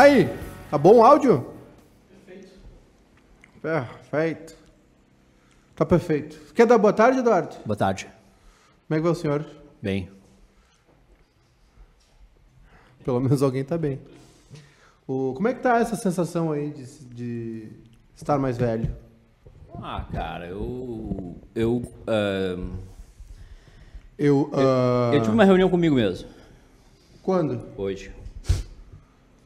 Aí, tá bom o áudio? Perfeito. Perfeito. Tá perfeito. Quer dar boa tarde, Eduardo? Boa tarde. Como é que vai o senhor? Bem. Pelo menos alguém tá bem. O, como é que tá essa sensação aí de, de estar mais velho? Ah, cara, eu. Eu. ahn, Eu. ah, eu tive uma reunião comigo mesmo, Quando? hoje.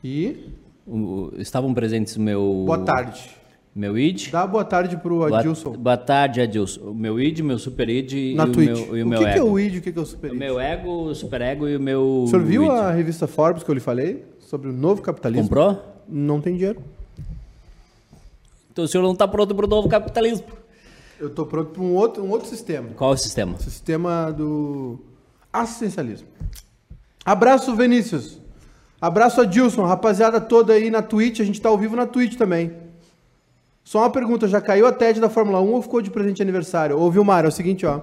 E. O- o- estavam presentes o meu. Boa tarde. Meu ID. Dá boa tarde pro Boa- Adilson. Boa tarde, Adilson. O meu ID, meu super ID na e, o Twitch. meu, e o o meu que, que é ego. o ID o que, é o Super O ID? meu ego, o super ego e o meu. O senhor viu ID. a revista Forbes que eu lhe falei? Sobre o novo capitalismo? Comprou? Não tem dinheiro. Então o senhor não está pronto para o novo capitalismo. Eu tô pronto para um outro, um outro sistema. Qual é o sistema? Sistema do assistencialismo. Abraço, Vinícius. Abraço, Adilson. Rapaziada toda aí na Twitch. A gente tá ao vivo na Twitch também. Só uma pergunta. Já caiu a TED da Fórmula 1 ou ficou de presente de aniversário? Ô, Vilmar, é o seguinte, ó.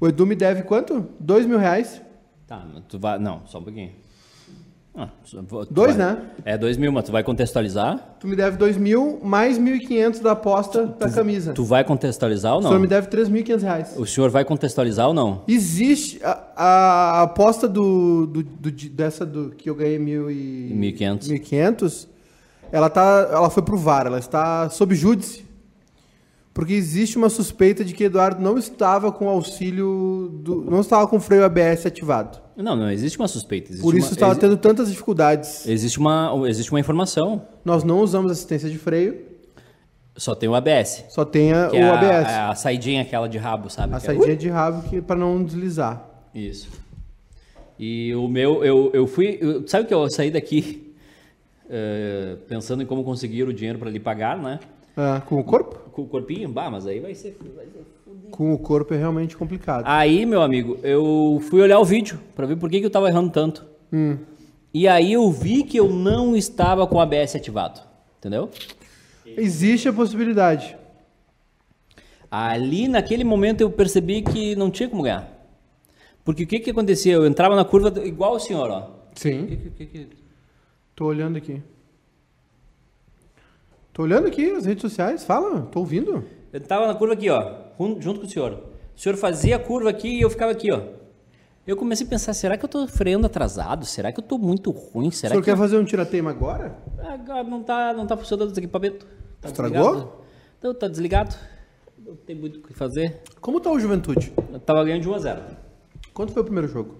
O Edu me deve quanto? Dois mil reais. Tá, tu vai. Não, só um pouquinho. Ah, tu Dois, vai- né? É, dois mil, mas tu vai contextualizar? Tu me deve dois mil mais mil e quinhentos da aposta da camisa. Tu vai contextualizar ou O não? senhor me deve três mil e quinhentos reais. O senhor vai contextualizar ou não? Existe a, a aposta do, do, do- de- dessa do que eu ganhei mil e 1.500. 1.500, ela tá ela foi pro VAR, ela está sob júdice. Porque existe uma suspeita de que Eduardo não estava com auxílio do, não estava com o freio ABS ativado. Não, não existe uma suspeita. Existe Por isso uma, estava exi- tendo tantas dificuldades. existe uma existe uma informação. Nós não usamos assistência de freio, Só tem o ABS. só tem a- Que o é ABS, a, a saidinha aquela de rabo, sabe? a é- saidinha de rabo que para não deslizar. Isso. E o meu, eu, eu fui. eu- sabe que eu saí daqui eh, pensando em como conseguir o dinheiro para lhe pagar, né? Ah, com o corpo? Com o corpinho, bah, mas aí vai ser. vai ser- Com o corpo é realmente complicado. Aí, meu amigo, eu fui olhar o vídeo para ver por que, que eu tava errando tanto. Hum. E aí eu vi que eu não estava com o ABS ativado. Entendeu? Existe a possibilidade. Ali, naquele momento, eu percebi que não tinha como ganhar. Porque o que que acontecia? Eu entrava na curva igual o senhor, ó. Sim. Que- que- que- Tô olhando aqui. Tô olhando aqui as redes sociais. Fala, tô ouvindo. Eu tava na curva aqui, ó, jun- junto com o senhor. O senhor fazia a curva aqui e eu ficava aqui, ó. Eu comecei a pensar, será que eu tô freando atrasado? Será que eu tô muito ruim? o Será senhor que quer eu... fazer um tirateima agora? Agora não tá, não tá funcionando os equipamentos. Tá Estragou? desligado. Não, tá desligado. Não tem muito o que fazer. Como tá o Juventude? Eu tava ganhando de 1 a 0. Quanto foi o primeiro jogo?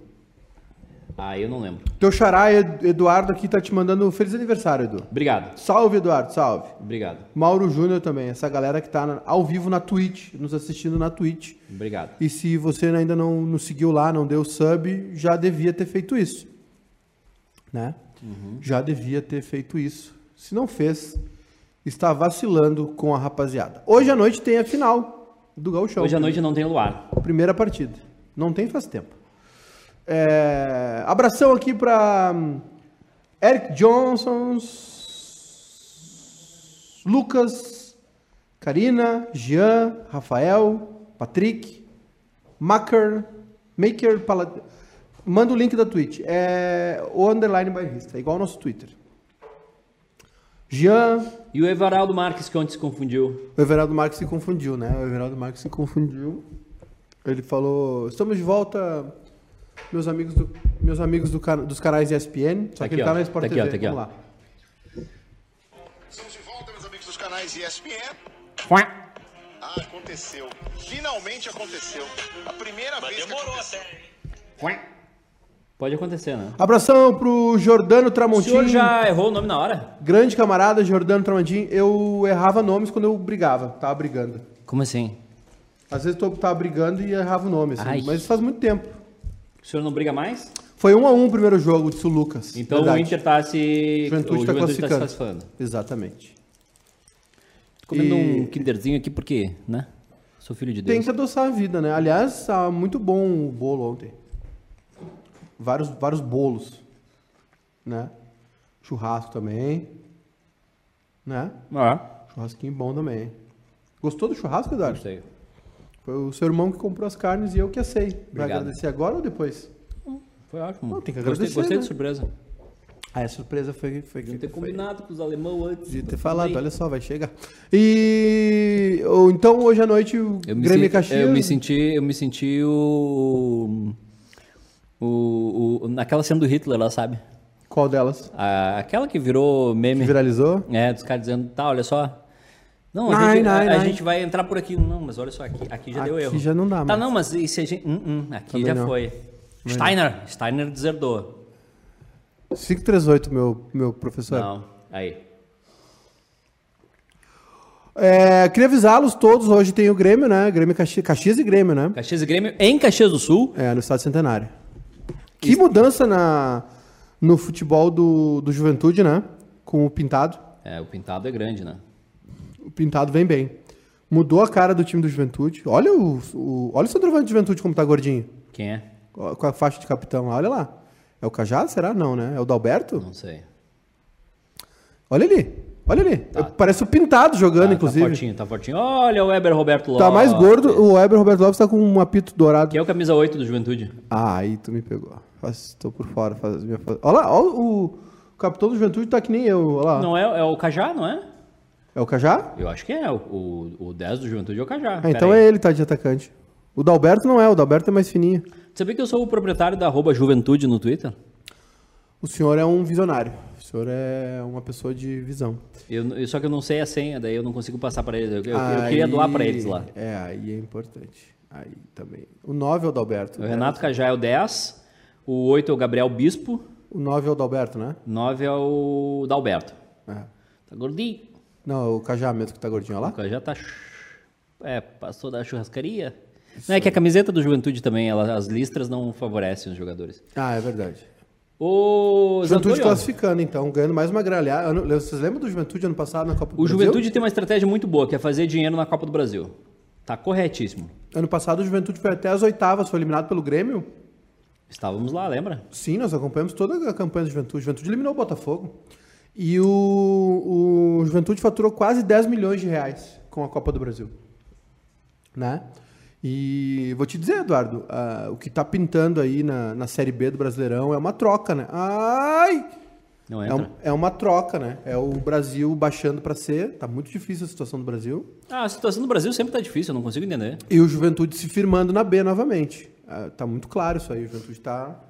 Ah, eu não lembro. Teu xará Ed- Eduardo aqui tá te mandando um feliz aniversário, Edu. Obrigado. Salve, Eduardo, salve. Obrigado. Mauro Júnior também, essa galera que tá ao vivo na Twitch, nos assistindo na Twitch. Obrigado. E se você ainda não nos seguiu lá, não deu sub, já devia ter feito isso. Né? Já devia ter feito isso. Se não fez, está vacilando com a rapaziada. Hoje à noite tem a final do Gauchão. Hoje à noite não tem luar. Primeira partida. Não tem faz tempo. É, Abração aqui para Eric Johnson, Lucas, Karina, Jean, Rafael, Patrick, Maker, Maker Palad... Manda o link da Twitch. É o underline bairrista, é igual ao nosso Twitter. Jean, E o Everaldo Marques, que ontem se confundiu. o Everaldo Marques se confundiu, né? O Everaldo Marques se confundiu. Ele falou: estamos de volta, meus amigos, do, meus amigos do dos canais ESPN. Só Tá que aqui, ele tá ó. na Sport Tá aqui, ó, TV. tá aqui, ó. Vamos lá. Estamos de volta, meus amigos dos canais ESPN. Ah, aconteceu. Finalmente aconteceu. A primeira vez que aconteceu. Pode acontecer, né? Abração pro Jordano O Tramontim. senhor já errou o nome na hora? Grande camarada, Jordano Tramontim. Eu errava nomes quando eu brigava, tava brigando. Como assim? Às vezes eu tava brigando e errava o nome, assim, Ai. mas isso faz muito tempo. O senhor não briga mais? Foi um a um o primeiro jogo, disse o Lucas. Então Verdade. o Inter tá se. Juventude o tá Juventude tá se classificando. classificando. Exatamente. Tô comendo E- um kinderzinho aqui porque, né? Sou filho de Deus. Tem que adoçar a vida, né? Aliás, tá muito bom o bolo ontem. Vários, vários bolos, né? Churrasco também, né? Ah, Churrasquinho bom também. Gostou do churrasco, Eduardo? gostei. Foi o seu irmão que comprou as carnes e eu que assei. Vai Obrigado. agradecer agora ou depois? Foi ótimo. Não, tem que gostei, agradecer, gostei né? de surpresa. Ah, a surpresa foi, foi Deviam ter foi- combinado com os alemão antes. De ter Tá falado, olha só, vai chegar. E ou, então hoje à noite o Eu me, Grêmio senti, Caxias. eu me senti, eu me senti o, o, o- naquela cena do Hitler lá, sabe? Qual delas? A- aquela que virou meme. Que viralizou? É, dos caras dizendo, tá, olha só. Não, a, gente, a- nai, a nai. gente vai entrar por aqui. Não, mas olha só, aqui, aqui já deu Aqui erro. já não dá Tá, mais. não, mas e se a gente... Hum, hum, aqui Também já não. foi. Steiner, Steiner deserdou. 538, meu, meu professor. Não, aí. É, queria avisá-los todos, hoje tem o Grêmio, né? Grêmio Caxias, Caxias e Grêmio, né? Caxias e Grêmio em Caxias do Sul. É, no Estado Centenário. Que mudança na, no futebol do, do Juventude, né? Com o Pintado. É, o pintado é grande, né? O Pintado vem bem. Mudou a cara do time do Juventude. Olha o, o, olha o centroavante do Juventude como tá gordinho. Quem é? Com a faixa de capitão lá, olha lá. É o Cajado, será? Não, né? É o Dalberto? Não sei. Olha ali. Olha ali. Parece o Pintado jogando, Tá, inclusive. Tá fortinho, tá fortinho. Olha o Weber Roberto Lopes. Tá mais gordo. O Weber Roberto Lopes tá com um apito dourado. Que é o camisa 8 do Juventude. Ah, aí tu me pegou. Faz, tô por fora. Faz minha... Olha lá, ó, o, o capitão do Juventude tá que nem eu. Olha lá. Não é, é o Cajá, não é? É o Cajá? Eu acho que é. O, o, o 10 do Juventude é o Cajá. Ah, então é ele, tá de atacante. O Dalberto não é, o Dalberto é mais fininho. Sabia que eu sou o proprietário da arroba Juventude no Twitter? O senhor é um visionário. O senhor é uma pessoa de visão. Eu, só que eu não sei a senha, daí eu não consigo passar para eles. Eu, eu- eu queria doar para eles lá. É, aí é importante. Aí também. O 9 é o Dalberto. O Renato Cajá é o 10, o 8 é o Gabriel Bispo, O 9 é o Dalberto, né? 9 é o Dalberto. É. Tá gordinho. Não, é o Cajá mesmo que tá gordinho, olha O lá. Cajá tá... É, passou da churrascaria. Não, é que a camiseta do Juventude também, ela- as listras não favorecem os jogadores. Ah, é verdade. O Juventude Zantoni, ó, classificando, então, ganhando mais uma gralha. Ano- Vocês lembram do Juventude ano passado na Copa do O Brasil? Juventude tem uma estratégia muito boa, que é fazer dinheiro na Copa do Brasil. Tá corretíssimo. Ano passado o Juventude foi até as oitavas, foi eliminado pelo Grêmio. Estávamos lá, lembra? Sim, nós acompanhamos toda a campanha do Juventude. O Juventude eliminou o Botafogo. E o, o Juventude faturou quase 10 milhões de reais com a Copa do Brasil. Né? E vou te dizer, Eduardo, ah, o que tá pintando aí na, na Série B do Brasileirão é uma troca, né? Ai! Não É, entra. um- é uma troca, né? É o Brasil baixando para ser. Tá muito difícil a situação do Brasil. Ah, a situação do Brasil sempre tá difícil, eu não consigo entender. E o Juventude se firmando na B novamente. Ah, tá muito claro isso aí. O Juventude tá.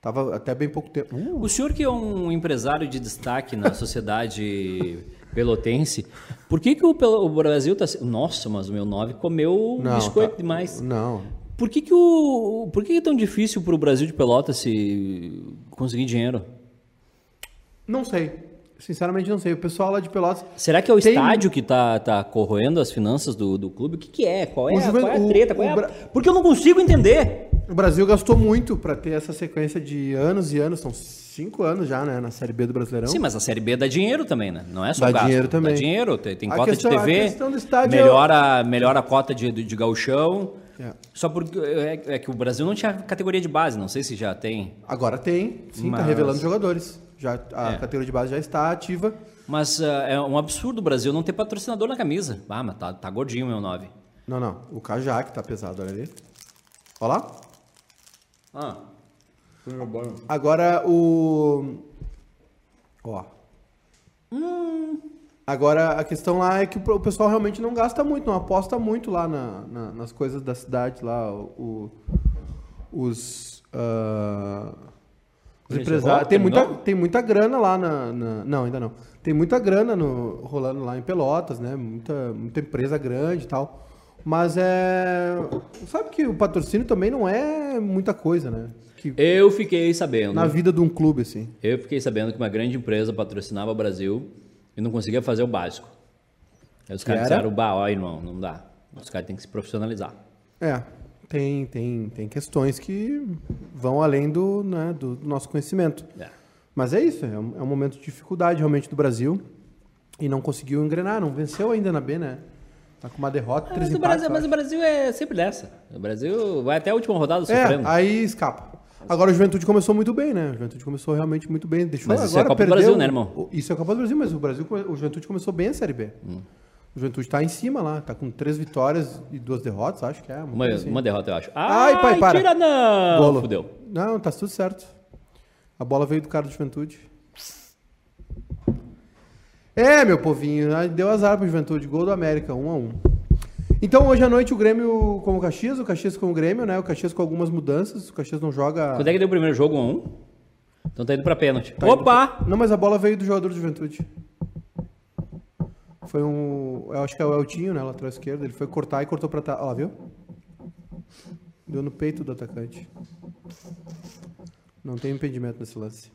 Tava até bem pouco tempo. Uh, O senhor que é um empresário de destaque na sociedade pelotense, por que, que o, o Brasil tá... se- Nossa, mas o meu 9 comeu não, biscoito tá- demais. Não. Por que, que, o, por que, que é tão difícil pro Brasil de Pelotas se conseguir dinheiro? Não sei. Sinceramente, não sei. O pessoal lá de Pelotas. Será que é o Tem- estádio que tá, tá corroendo as finanças do, do clube? O que, que é? Qual é, O a- Juven- qual é a o- treta? Qual é o a- Porque eu não consigo entender. O Brasil gastou muito para ter essa sequência de anos e anos. São cinco anos já, né? Na Série B do Brasileirão. Sim, mas a Série B dá dinheiro também, né? Não é só Dá gasto. dinheiro também. Dá dinheiro, tem, tem cota questão- de TV, estádio é- melhora, melhora a cota de, de, de gauchão. É. Só porque é, é que o Brasil não tinha categoria de base, não sei se já tem. Agora tem. Sim, tá Mas- revelando jogadores. Já, a É. categoria de base já está ativa. Mas ah, é um absurdo o Brasil não ter patrocinador na camisa. Ah, mas tá, tá gordinho o meu 9. Não, não. O que tá pesado, olha ali. Olha lá. Ah. Agora o. Ó. Agora a questão lá é que o pessoal realmente não gasta muito, não aposta muito lá na- na- nas coisas da cidade lá. O, o- os. ah, os empresários. Tem muita, tem muita grana lá na, na- Não, ainda não. Tem muita grana no, rolando lá em Pelotas, né? Muita, muita empresa grande e tal. Mas é. Sabe que o patrocínio também não é muita coisa, né? Que, Eu fiquei sabendo. na vida de um clube, assim. Eu fiquei sabendo que uma grande empresa patrocinava o Brasil e não conseguia fazer o básico. Aí os caras era? disseram, bah, ó, irmão, não dá. Os caras têm que se profissionalizar. É, tem, tem, tem questões que vão além do, né, do nosso conhecimento. É. Mas é isso, é um, é um momento de dificuldade realmente do Brasil. E não conseguiu engrenar, não venceu ainda na B, né? Tá com uma derrota, três Mas o, empates. Brasil, mas o. Brasil é sempre dessa. O Brasil vai até a última rodada É, sofrendo. aí escapa. Agora o Juventude começou muito bem, né? O Juventude começou realmente muito bem. Deixou Mas isso é agora Copa do perdeu- Brasil, né, irmão? Isso é a Copa do Brasil, mas o Brasil, o Juventude começou bem a Série B. Hum. O Juventude tá em cima lá, tá com três vitórias e duas derrotas, acho que é. Uma, coisa assim. uma derrota, eu acho. Ai, pai, para. tira não! Golo. Fudeu. Não, tá tudo certo. A bola veio do cara do Juventude. É, meu povinho, deu azar pro Juventude, gol do América, 1 a 1 Então hoje à noite o Grêmio com o Caxias, o Caxias com o Grêmio, né? O Caxias com algumas mudanças, o Caxias não joga... Quando é que deu o primeiro jogo? 1 a 1 Então tá indo pra pênalti. Tá Opa! pra- Não, mas a bola veio do jogador do Juventude. Foi um. Eu acho que é o Eltinho, né? Lateral esquerdo. Ele foi cortar e cortou pra. Ó, viu? Deu no peito do atacante. Não tem impedimento nesse lance.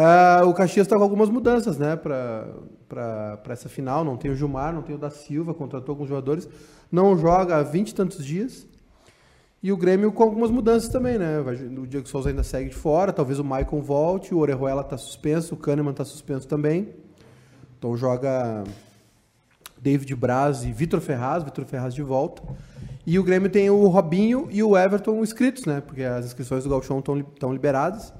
Ah, o Caxias está com algumas mudanças, né? Pra essa final. Não tem o Gilmar, não tem o da Silva, contratou alguns jogadores. Não joga há 20 e tantos dias. E o Grêmio com algumas mudanças também, né? O Diego Souza ainda segue de fora, talvez o Maicon volte, o Orejuela tá suspenso, o Kahneman tá suspenso também. Então joga David Braz e Vitor Ferraz, Vitor Ferraz de volta. E o Grêmio tem o Robinho e o Everton inscritos, né? Porque as inscrições do Galchão estão liberadas.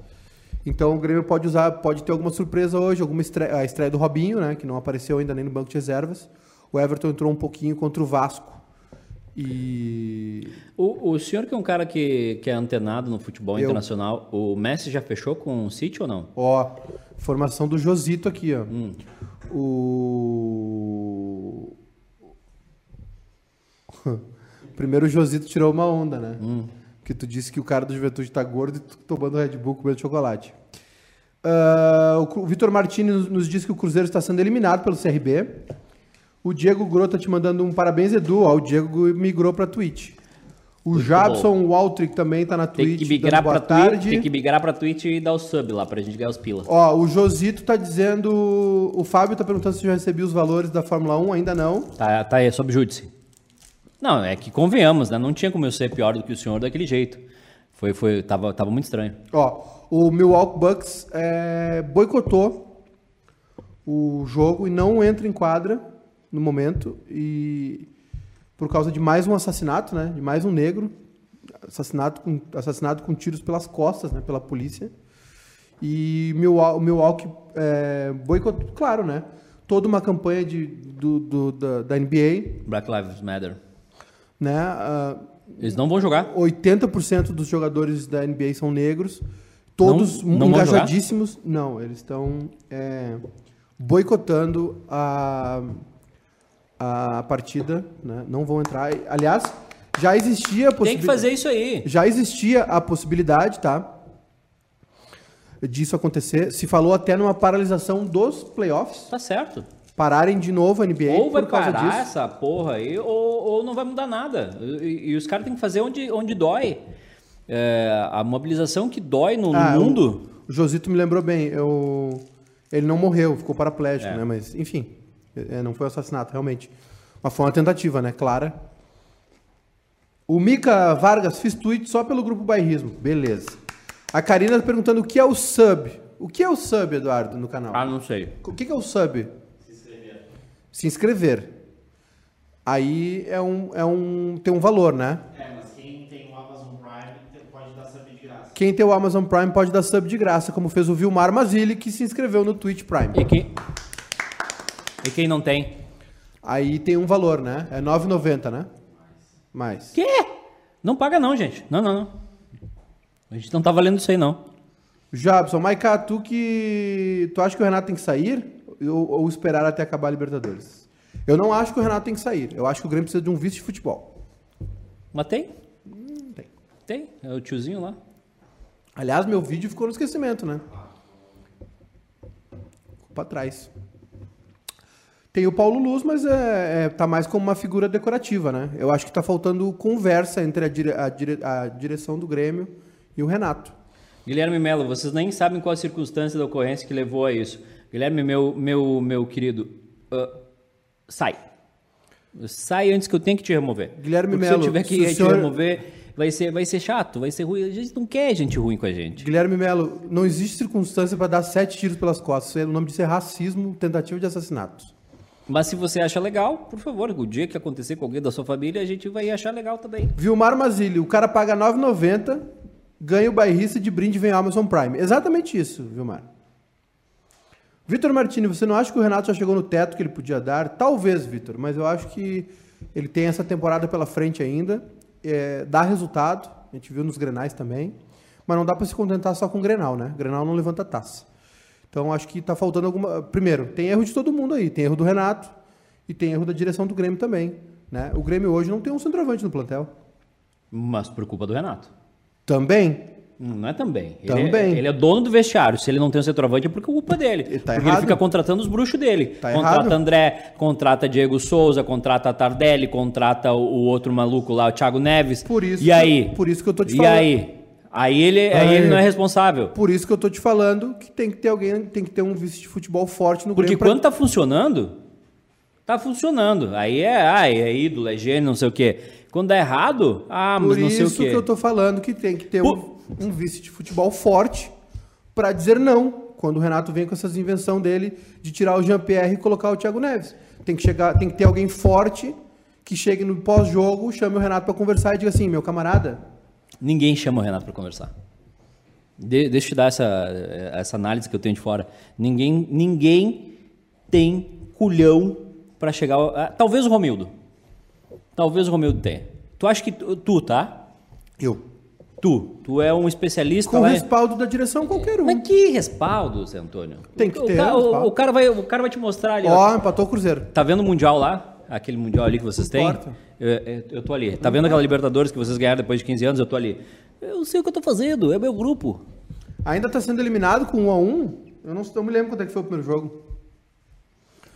Então o Grêmio pode usar, pode ter alguma surpresa hoje, alguma estreia, a estreia do Robinho, né? Que não apareceu ainda nem no banco de reservas. O Everton entrou um pouquinho contra o Vasco. E O, o senhor que é um cara que, que é antenado no futebol Eu. internacional, o Messi já fechou com o City ou não? Ó, formação do Josito aqui, ó. Hum. O. Primeiro o Josito tirou uma onda, né? Hum. Que tu disse que o cara do Juventude tá gordo e tu tomando Red Bull comendo chocolate. Ah, o Vitor Martini nos, diz que o Cruzeiro está sendo eliminado pelo CRB. O Diego Grota te mandando um parabéns, Edu. Ó, o Diego migrou pra Twitch. O Jabson Waltrick também tá na Tem Twitch. que dando migrar boa pra Twitch, tarde. tem que migrar pra Twitch e dar o sub lá pra gente ganhar os pila. Ó, o Josito tá dizendo. O Fábio tá perguntando se já recebeu os valores da Fórmula 1, ainda não. Tá, tá aí, sob júdice. Não, é que convenhamos, né? Não tinha como eu ser pior do que o senhor daquele jeito. Foi, foi, tava, tava muito estranho. Ó, o Milwaukee Bucks é, boicotou o jogo e não entra em quadra no momento. E por causa de mais um assassinato, né? De mais um negro. Assassinato com, assassinado com tiros pelas costas, né? Pela polícia. E o Milwaukee é, boicotou, claro, né? Toda uma campanha de, do, do- da, da NBA, Black Lives Matter. Né? Ah, Eles não vão jogar. 80% dos jogadores da NBA são negros, todos Não- não engajadíssimos. Não, eles estão é, boicotando a, a partida, né? não vão entrar. Aliás, já existia a Tem que possibilidade. fazer isso aí. Já existia a possibilidade, tá? Disso acontecer. Se falou até numa paralisação dos playoffs. Tá certo. Pararem de novo a NBA Ou vai por causa parar disso. essa porra aí, ou, ou não vai mudar nada. E, e os caras têm que fazer onde, onde dói. É, a mobilização que dói no, no Ah, o- mundo. O Josito me lembrou bem. Eu, ele não morreu, ficou paraplégico, É. né? Mas, enfim, é, não foi assassinato, realmente. Mas foi uma tentativa, né? Clara. O Mica Vargas fiz tweet só pelo grupo Bairrismo. Beleza. A Karina tá perguntando o que é o sub. O que é o sub, Eduardo, no canal? Ah, não sei. O que é o sub? Se inscrever. Aí é um, é um, tem um valor, né? É, mas quem tem o Amazon Prime pode dar sub de graça. Quem tem o Amazon Prime pode dar sub de graça, como fez o Vilmar Mazili, que se inscreveu no Twitch Prime. E quem, e quem não tem? Aí tem um valor, né? É 9,90, né? Mais. Quê? Não paga não, gente. Não, não, não. A gente não tá valendo isso aí, não. Jabson, Maiká, tu que. Tu acha que o Renato tem que sair ou, ou esperar até acabar a Libertadores? Eu não acho que o Renato tem que sair. Eu acho que o Grêmio precisa de um vice de futebol. Mas tem? tem. Tem. É o tiozinho lá. Aliás, meu vídeo ficou no esquecimento, né? Ficou pra trás. Tem o Paulo Luz, mas é, é- tá mais como uma figura decorativa, né? Eu acho que tá faltando conversa entre a, dire- a dire- a direção do Grêmio e o Renato. Guilherme Melo, vocês nem sabem qual a circunstância da ocorrência que levou a isso. Guilherme, meu, meu, meu querido, ah, sai. Sai antes que eu tenha que te remover. Guilherme Porque Melo, se eu tiver que te senhor- remover, vai ser, vai ser chato, vai ser ruim. A gente não quer gente ruim com a gente. Guilherme Melo, não existe circunstância para dar sete tiros pelas costas. O nome disso é racismo, tentativa de assassinato. Mas se você acha legal, por favor, o dia que acontecer com alguém da sua família, a gente vai achar legal também. Vilmar Mazili, o cara paga 9,90, ganha o bairrista de brinde e vem Amazon Prime. Exatamente isso, Vilmar. Vitor Martini, você não acha que o Renato já chegou no teto que ele podia dar? Talvez, Vitor, mas eu acho que ele tem essa temporada pela frente ainda. É, dá resultado, a gente viu nos Grenais também. Mas não dá para se contentar só com o Grenal, né? Grenal não levanta taça. Então acho que tá faltando alguma. Primeiro, tem erro de todo mundo aí. Tem erro do Renato e tem erro da direção do Grêmio também. Né? O Grêmio hoje não tem um centroavante no plantel. Mas por culpa do Renato. Também. Não é também. Ele Também. É, ele é dono do vestiário. Se ele não tem um centroavante é por culpa dele. Ele tá porque errado. ele fica contratando os bruxos dele. Tá contrata errado. André, contrata Diego Souza, contrata Tardelli, contrata o, o outro maluco lá, o Thiago Neves. Por isso E aí? por isso que eu tô te e falando. aí? Aí ele, aí Aí. ele não é responsável. Por isso que eu tô te falando que tem que ter alguém, tem que ter um vice de futebol forte no Porque Grêmio. pra- quando tá funcionando, tá funcionando. Aí é, ah, é ídolo, é gênio, não sei o quê. Quando dá errado, ah, mas Por não sei o isso quê. que eu tô falando que tem que ter um, um vice de futebol forte para dizer não. Quando o Renato vem com essas invenção dele de tirar o Jean-Pierre e colocar o Thiago Neves. Tem que chegar, tem que ter alguém forte que chegue no pós-jogo, chame o Renato para conversar e diga assim, meu camarada, Ninguém chama o Renato para conversar. De- deixa eu te dar essa, essa análise que eu tenho de fora. Ninguém, ninguém tem culhão para chegar. ao- ah, talvez o Romildo. Talvez o Romildo tenha. Tu acha que tu, tu, tá? eu. Tu. Tu é um especialista Com lá. respaldo da direção qualquer um. Mas que respaldo, Zé Antônio? Tem que o, ter o- respaldo. o cara vai, o cara vai te mostrar ali. ó. Ó, empatou o Cruzeiro. Tá vendo o Mundial lá? Aquele Mundial ali que vocês têm? Eu, eu- eu tô ali. Tá vendo aquela Libertadores que vocês ganharam depois de 15 anos? Eu tô ali. Eu sei o que eu tô fazendo, é meu grupo. Ainda tá sendo eliminado com um a um. Eu não, não me lembro quanto é que foi o primeiro jogo.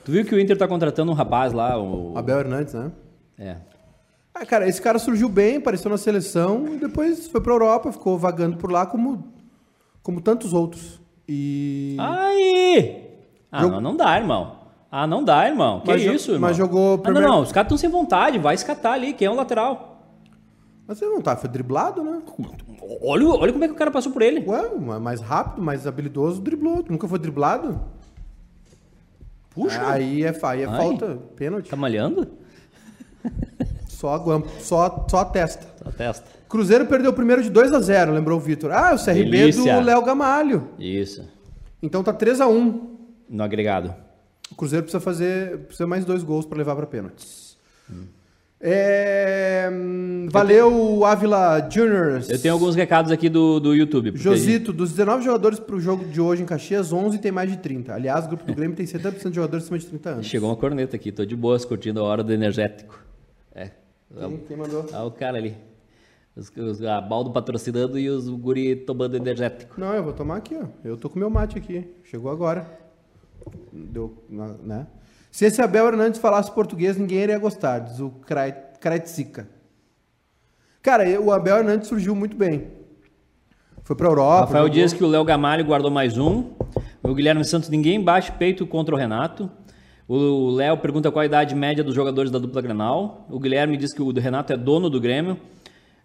Tu viu que o Inter tá contratando um rapaz lá, o... Abel Hernandes, né? É. Ah, cara, esse cara surgiu bem, apareceu na seleção e depois foi pra Europa, ficou vagando por lá como, como tantos outros. E. Aí! Ah, Jogo- não, não dá, irmão. Ah, não dá, irmão. Que Mas isso, irmão? mas jogou Ah, não, primeiro- não, os caras estão sem vontade, vai escatar ali, quem é o lateral? Mas você não tá, foi driblado, né? Olha, olha como é que o cara passou por ele. Ué, ma- mais rápido, mais habilidoso, driblou. Nunca foi driblado? Puxa, Aí é, aí é Ai. falta, pênalti. tá malhando? Só a, guam- só, só a testa. A testa. Cruzeiro perdeu o primeiro de 2 a 0 lembrou o Vitor. Ah, o CRB Delícia. do Léo Gamalho. Isso, Então tá 3 a 1 no agregado. O Cruzeiro precisa fazer precisa mais dois gols para levar para pênaltis. É, hum, valeu, Ávila Juniors. Eu tenho alguns recados aqui do, do YouTube. a gente- Josito, dos 19 jogadores pro jogo de hoje em Caxias, 11 tem mais de 30. Aliás, o grupo do Grêmio tem 70% de jogadores acima de 30 anos. Chegou uma corneta aqui, tô de boas curtindo a hora do energético. Quem, quem mandou? Olha o cara ali. Os, os, a baldo patrocinando e os guri tomando energético. Não, eu vou tomar aqui, ó. Eu tô com meu mate aqui. Chegou agora. Deu, né? Se esse Abel Hernandes falasse português, ninguém iria gostar, diz o Krai- Kraitzika. Cara, o Abel Hernandes surgiu muito bem. Foi pra Europa. Rafael jogou- diz que o Léo Gamalho guardou mais um. O Guilherme Santos, ninguém bate peito contra o Renato. O Léo pergunta qual a idade média dos jogadores da dupla Grenal. O Guilherme diz que o Renato é dono do Grêmio.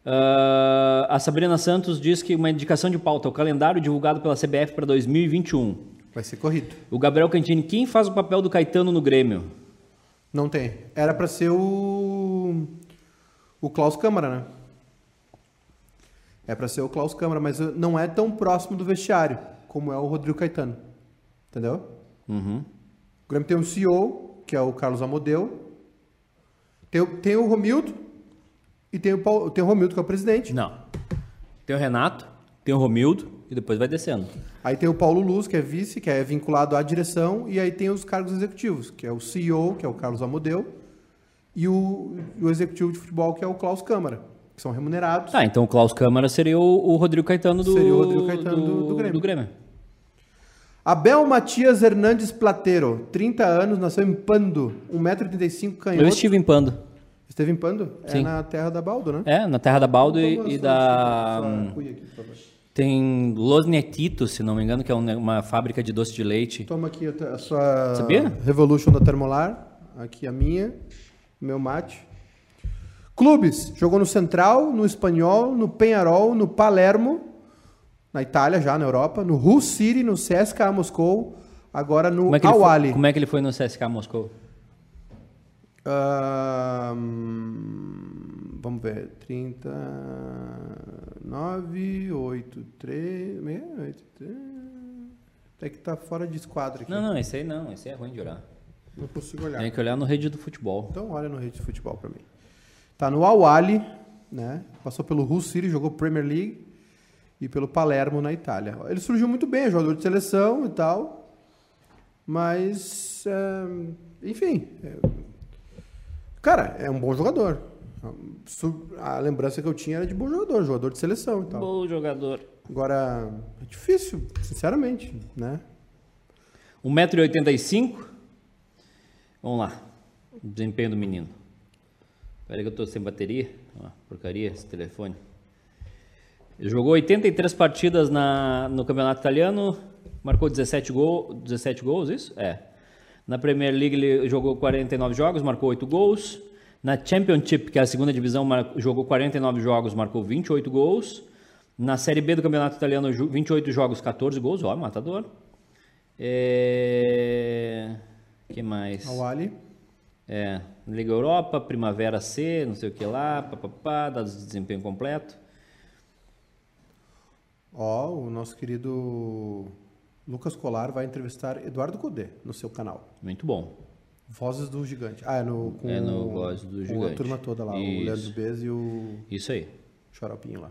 Ah, a Sabrina Santos diz que uma indicação de pauta, o calendário divulgado pela CBF para 2021. Vai ser corrido. O Gabriel Cantini, quem faz o papel do Caetano no Grêmio? Não tem. Era pra ser o. O Klaus Câmara, né? É pra ser o Klaus Câmara, mas não é tão próximo do vestiário como é o Rodrigo Caetano. Entendeu? Uhum. O Grêmio tem um CEO, que é o Carlos Amodeu. Tem, o- tem o Romildo. E tem o, Paulo, tem o Romildo, que é o presidente. Não. Tem o Renato, tem o Romildo e depois vai descendo. Aí tem o Paulo Luz, que é vice, que é vinculado à direção. E aí tem os cargos executivos, que é o CEO, que é o Carlos Amodeu. E o, o executivo de futebol, que é o Klaus Câmara, que são remunerados. Tá, então o Klaus Câmara seria o, o Rodrigo Caetano do, Seria o Rodrigo Caetano do- do Grêmio. Abel Matias Hernandes Platero, 30 anos, nasceu em Pando, 1,85m, canhoto. Eu estive em Pando. Esteve em Pando? Sim. É na terra da Baldo, né? É, na Terra da Baldo e, e da. só- hum, aqui. Tem Losnetito, se não me engano, que é um uma fábrica de doce de leite. Toma aqui a sua Sabia? Revolution da Termolar. Aqui a minha, meu mate. Clubes, jogou no Central, no Espanhol, no Penharol, no Palermo, na Itália já, na Europa, no Hull City, no CSKA Moscou, agora no Como é, foi, como é que ele foi no CSK Moscou? Ahn, vamos ver. 39, 8, 3, 8, 3. Até que tá fora de esquadro aqui. Não, não, esse aí não, esse aí é ruim de olhar. Não consigo olhar. Tem que olhar no rede do futebol. Então olha no rede de futebol pra mim. Tá no Awali, né? Passou pelo Hull City, jogou Premier League e pelo Palermo na Itália. Ele surgiu muito bem, é jogador de seleção e tal. Mas, é, enfim. é, cara, é um bom jogador. A lembrança que eu tinha era de bom jogador, jogador de seleção e tal. Bom jogador. Agora, é difícil, sinceramente, né? 1,85m. Vamos lá. Desempenho do menino. Espera que eu tô sem bateria. Porcaria esse telefone. Ele jogou 83 partidas na, no Campeonato Italiano, marcou 17, gol, 17 gols, isso? É. Na Premier League ele jogou 49 jogos, marcou 8 gols. Na Championship, que é a segunda divisão, jogou 49 jogos, marcou 28 gols. Na Série B do Campeonato Italiano, ju- 28 jogos, 14 gols, ó, matador. É... que mais? Ao Ali. É, Liga Europa, Primavera C, não sei o que lá, papapá, dados de desempenho completo. Ó, o nosso querido Lucas Colar vai entrevistar Eduardo Cudê no seu canal. Muito bom. Vozes do Gigante. Ah, é no, com, É no Vozes do com Gigante. a turma toda lá, o Isso. Leandro Bez e o Isso aí. Xaropinho lá.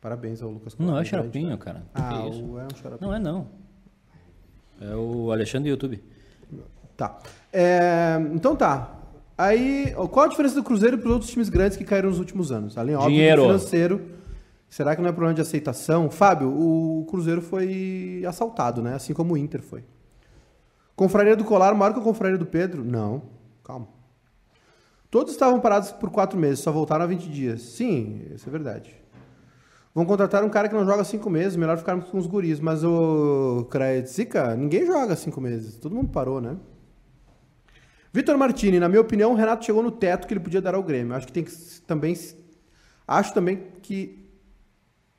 Parabéns ao Lucas Colar. Não é xaropinho, cara. Ah, é o- é um xaropinho. Não é não. É o Alexandre do YouTube. Tá. É, então tá. Aí, qual a diferença do Cruzeiro para os outros times grandes que caíram nos últimos anos? Além, óbvio, Dinheiro. financeiro. Será que não é problema de aceitação? Fábio, o Cruzeiro foi assaltado, né? Assim como o Inter foi. Confraria do Colar maior que a Confraria do Pedro? Não. Calma. Todos estavam parados por quatro meses, só voltaram há 20 dias. Sim, isso é verdade. Vão contratar um cara que não joga cinco meses, melhor ficarmos com os guris. Mas o Kraetzica, ninguém joga cinco meses. Todo mundo parou, né? Vitor Martini, na minha opinião, o Renato chegou no teto que ele podia dar ao Grêmio. Acho que tem que também. Acho também que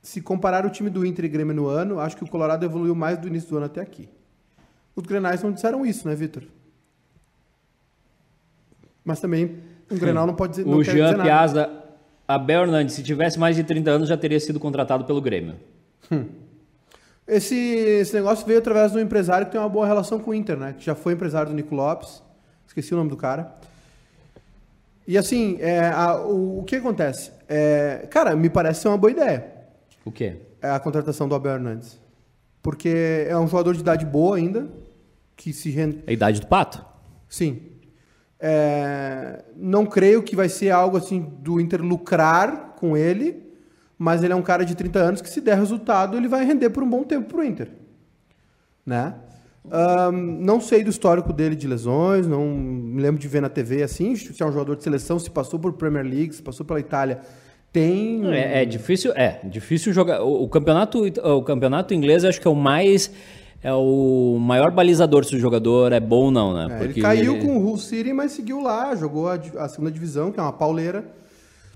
se comparar o time do Inter e Grêmio no ano, acho que o Colorado evoluiu mais do início do ano até aqui. Os Grenais não disseram isso, né, Vitor? Mas também um Grenal não pode dizer, não o Jean dizer nada. Piazza, Abel Hernandes, se tivesse mais de 30 anos, já teria sido contratado pelo Grêmio. Esse, esse negócio veio através de um empresário que tem uma boa relação com o Inter, né? Que já foi empresário do Nico Lopes. Esqueci o nome do cara. E assim, é, a- o, o que acontece? É, cara, me parece ser uma boa ideia O quê? é a contratação do Abel Hernandes. Porque é um jogador de idade boa ainda, que se rende... A idade do pato? Sim. É, não creio que vai ser algo assim do Inter lucrar com ele, mas ele é um cara de 30 anos que se der resultado, ele vai render por um bom tempo pro Inter. Né? Ahn, não sei do histórico dele de lesões, não me lembro de ver na TV assim, se é um jogador de seleção, se passou por Premier League, se passou pela Itália. Tem. É, é difícil, é difícil jogar. O, o campeonato, o campeonato inglês, acho que é o mais, é o maior balizador se o jogador é bom ou não, né? É, ele caiu com o Hull City, mas seguiu lá, jogou a, a segunda divisão, que é uma pauleira.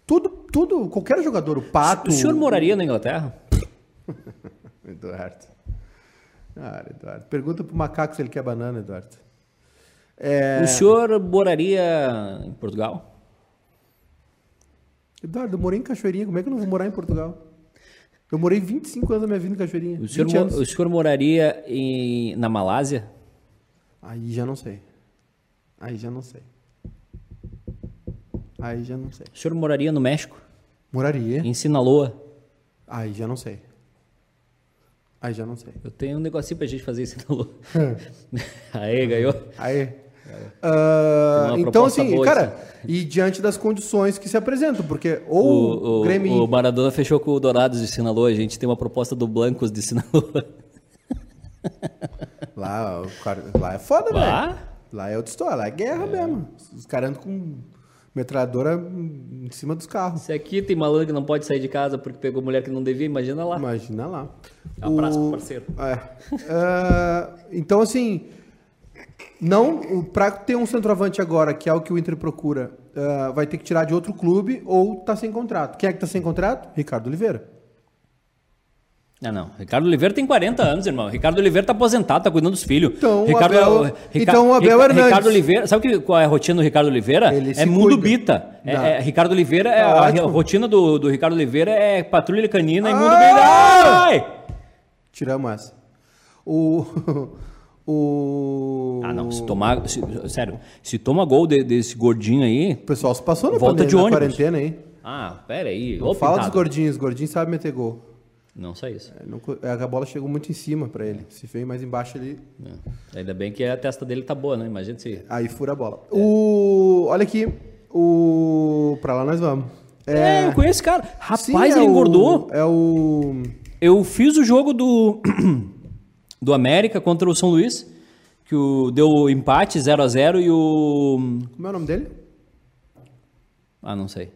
Tudo, tudo, qualquer jogador, o Pato... O senhor moraria na Inglaterra? Eduardo. Ah, Eduardo. Pergunta pro macaco se ele quer banana, Eduardo. É, O senhor moraria em Portugal? Eduardo, eu morei em Cachoeirinha, como é que eu não vou morar em Portugal? Eu morei 25 anos da minha vida em Cachoeirinha. O senhor, 20 mo- anos. o senhor moraria em, na Malásia? Aí já não sei. Aí já não sei. Aí já não sei. O senhor moraria no México? Moraria. Em Sinaloa? Aí já não sei. Aí já não sei. Eu tenho um negocinho pra gente fazer em Sinaloa. Aí, ganhou. Aí. Ah, Uma então, assim, boa, cara, e diante das condições que se apresentam, porque ou O, o, o, Grêmio. o Maradona fechou com o Dourados de Sinaloa. A gente tem uma proposta do Blancos de Sinaloa. Lá, o cara- lá é foda, Lá? velho. Lá é outra história, lá é guerra mesmo. Os caras andam com metralhadora em cima dos carros. Se aqui tem malandro que não pode sair de casa porque pegou mulher que não devia, imagina lá. Imagina lá. Abraço O- pro parceiro. É. Ah, então, assim, não, pra ter um centroavante agora, que é o que o Inter procura, ah, vai ter que tirar de outro clube ou tá sem contrato. Quem é que tá sem contrato? Ricardo Oliveira. Ah, não. Ricardo Oliveira tem 40 anos, irmão. Ricardo Oliveira tá aposentado, tá cuidando dos filhos. Então, o Ricardo, Abel- então, o Abel Hernandes. Ricardo Oliveira, sabe que, qual é a rotina do Ricardo Oliveira? Ele é mundo cuida. bita. É, Não. é- Ricardo Oliveira, é, Tá a, rotina do, do Ricardo Oliveira é patrulha canina e mundo Ah! bita. Ai! Tiramos essa. O. o. Ah, não. Se tomar. se- sério, se toma gol de- desse gordinho aí. O pessoal se passou na, Volta de ônibus. quarentena aí. Ah, pera aí. Não Ô, fala dos gordinhos, os gordinhos sabem meter gol. Não só isso. É, não é, a bola chegou muito em cima pra ele. Se veio mais embaixo ali, É. Ainda bem que a testa dele tá boa, né? Imagina se. aí fura a bola. O. Olha aqui. O. Pra lá nós vamos. É, eu conheço esse cara. Rapaz, Sim, ele é o- engordou. É o. Eu fiz o jogo do, do América contra o São Luís, que o, deu empate 0 a 0 e o. Como é o nome dele? Ah, não sei.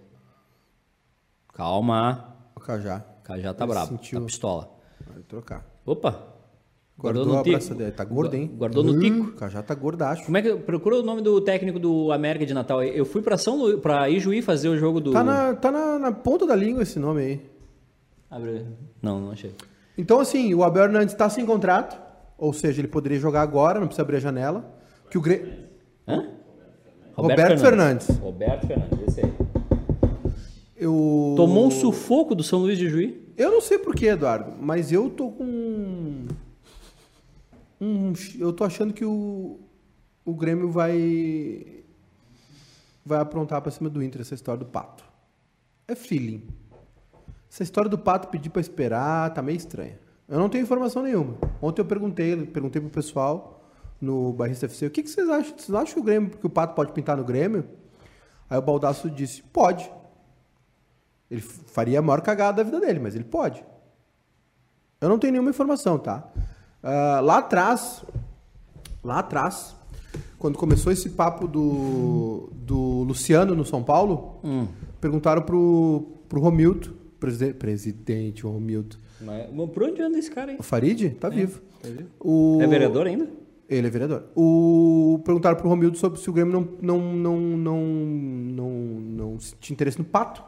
Calma. O Cajá. O cara já tá Ele bravo. sentiu. Tá pistola. Vai trocar. Opa! Guardou, Guardou no tico. braçadeira. Tá gordo, hein? Guardou no Hum, tico. O Cajá tá gordacho. Como é que. Procura o nome do técnico do América de Natal. Eu fui pra São Luís, pra Ijuí fazer o jogo do. Tá, na, tá na, na ponta da língua esse nome aí. Abre. Não, não achei. Então, assim, o Abel Hernandes está sem contrato, ou seja, ele poderia jogar agora, não precisa abrir a janela. Que o Gre... Hã? Roberto Fernandes. Roberto Fernandes, esse aí. Eu... Tomou um sufoco do São Luís de Juí. Eu não sei porquê, Eduardo, mas eu tô com. Um... Eu tô achando que o, o Grêmio vai. Vai aprontar pra cima do Inter essa história do Pato. É feeling. Essa história do Pato pedir pra esperar tá meio estranha. Eu não tenho informação nenhuma. Ontem eu perguntei, perguntei pro pessoal no Barrista FC, o que, que vocês acham? Vocês acham que o Grêmio, que o Pato pode pintar no Grêmio? Aí o Baldaço disse, pode. Ele faria a maior cagada da vida dele, mas ele pode. Eu não tenho nenhuma informação, tá? Ah, lá atrás, lá atrás, quando começou esse papo do, do Luciano no São Paulo, perguntaram pro, pro Romildo, preside- presidente Romildo, Mas, mas por onde anda esse cara aí? o Farid tá vivo. O- É vereador ainda? Ele é vereador. O... Perguntaram pro Romildo sobre se o Grêmio não, não, não, não, não, não tinha interesse no Pato.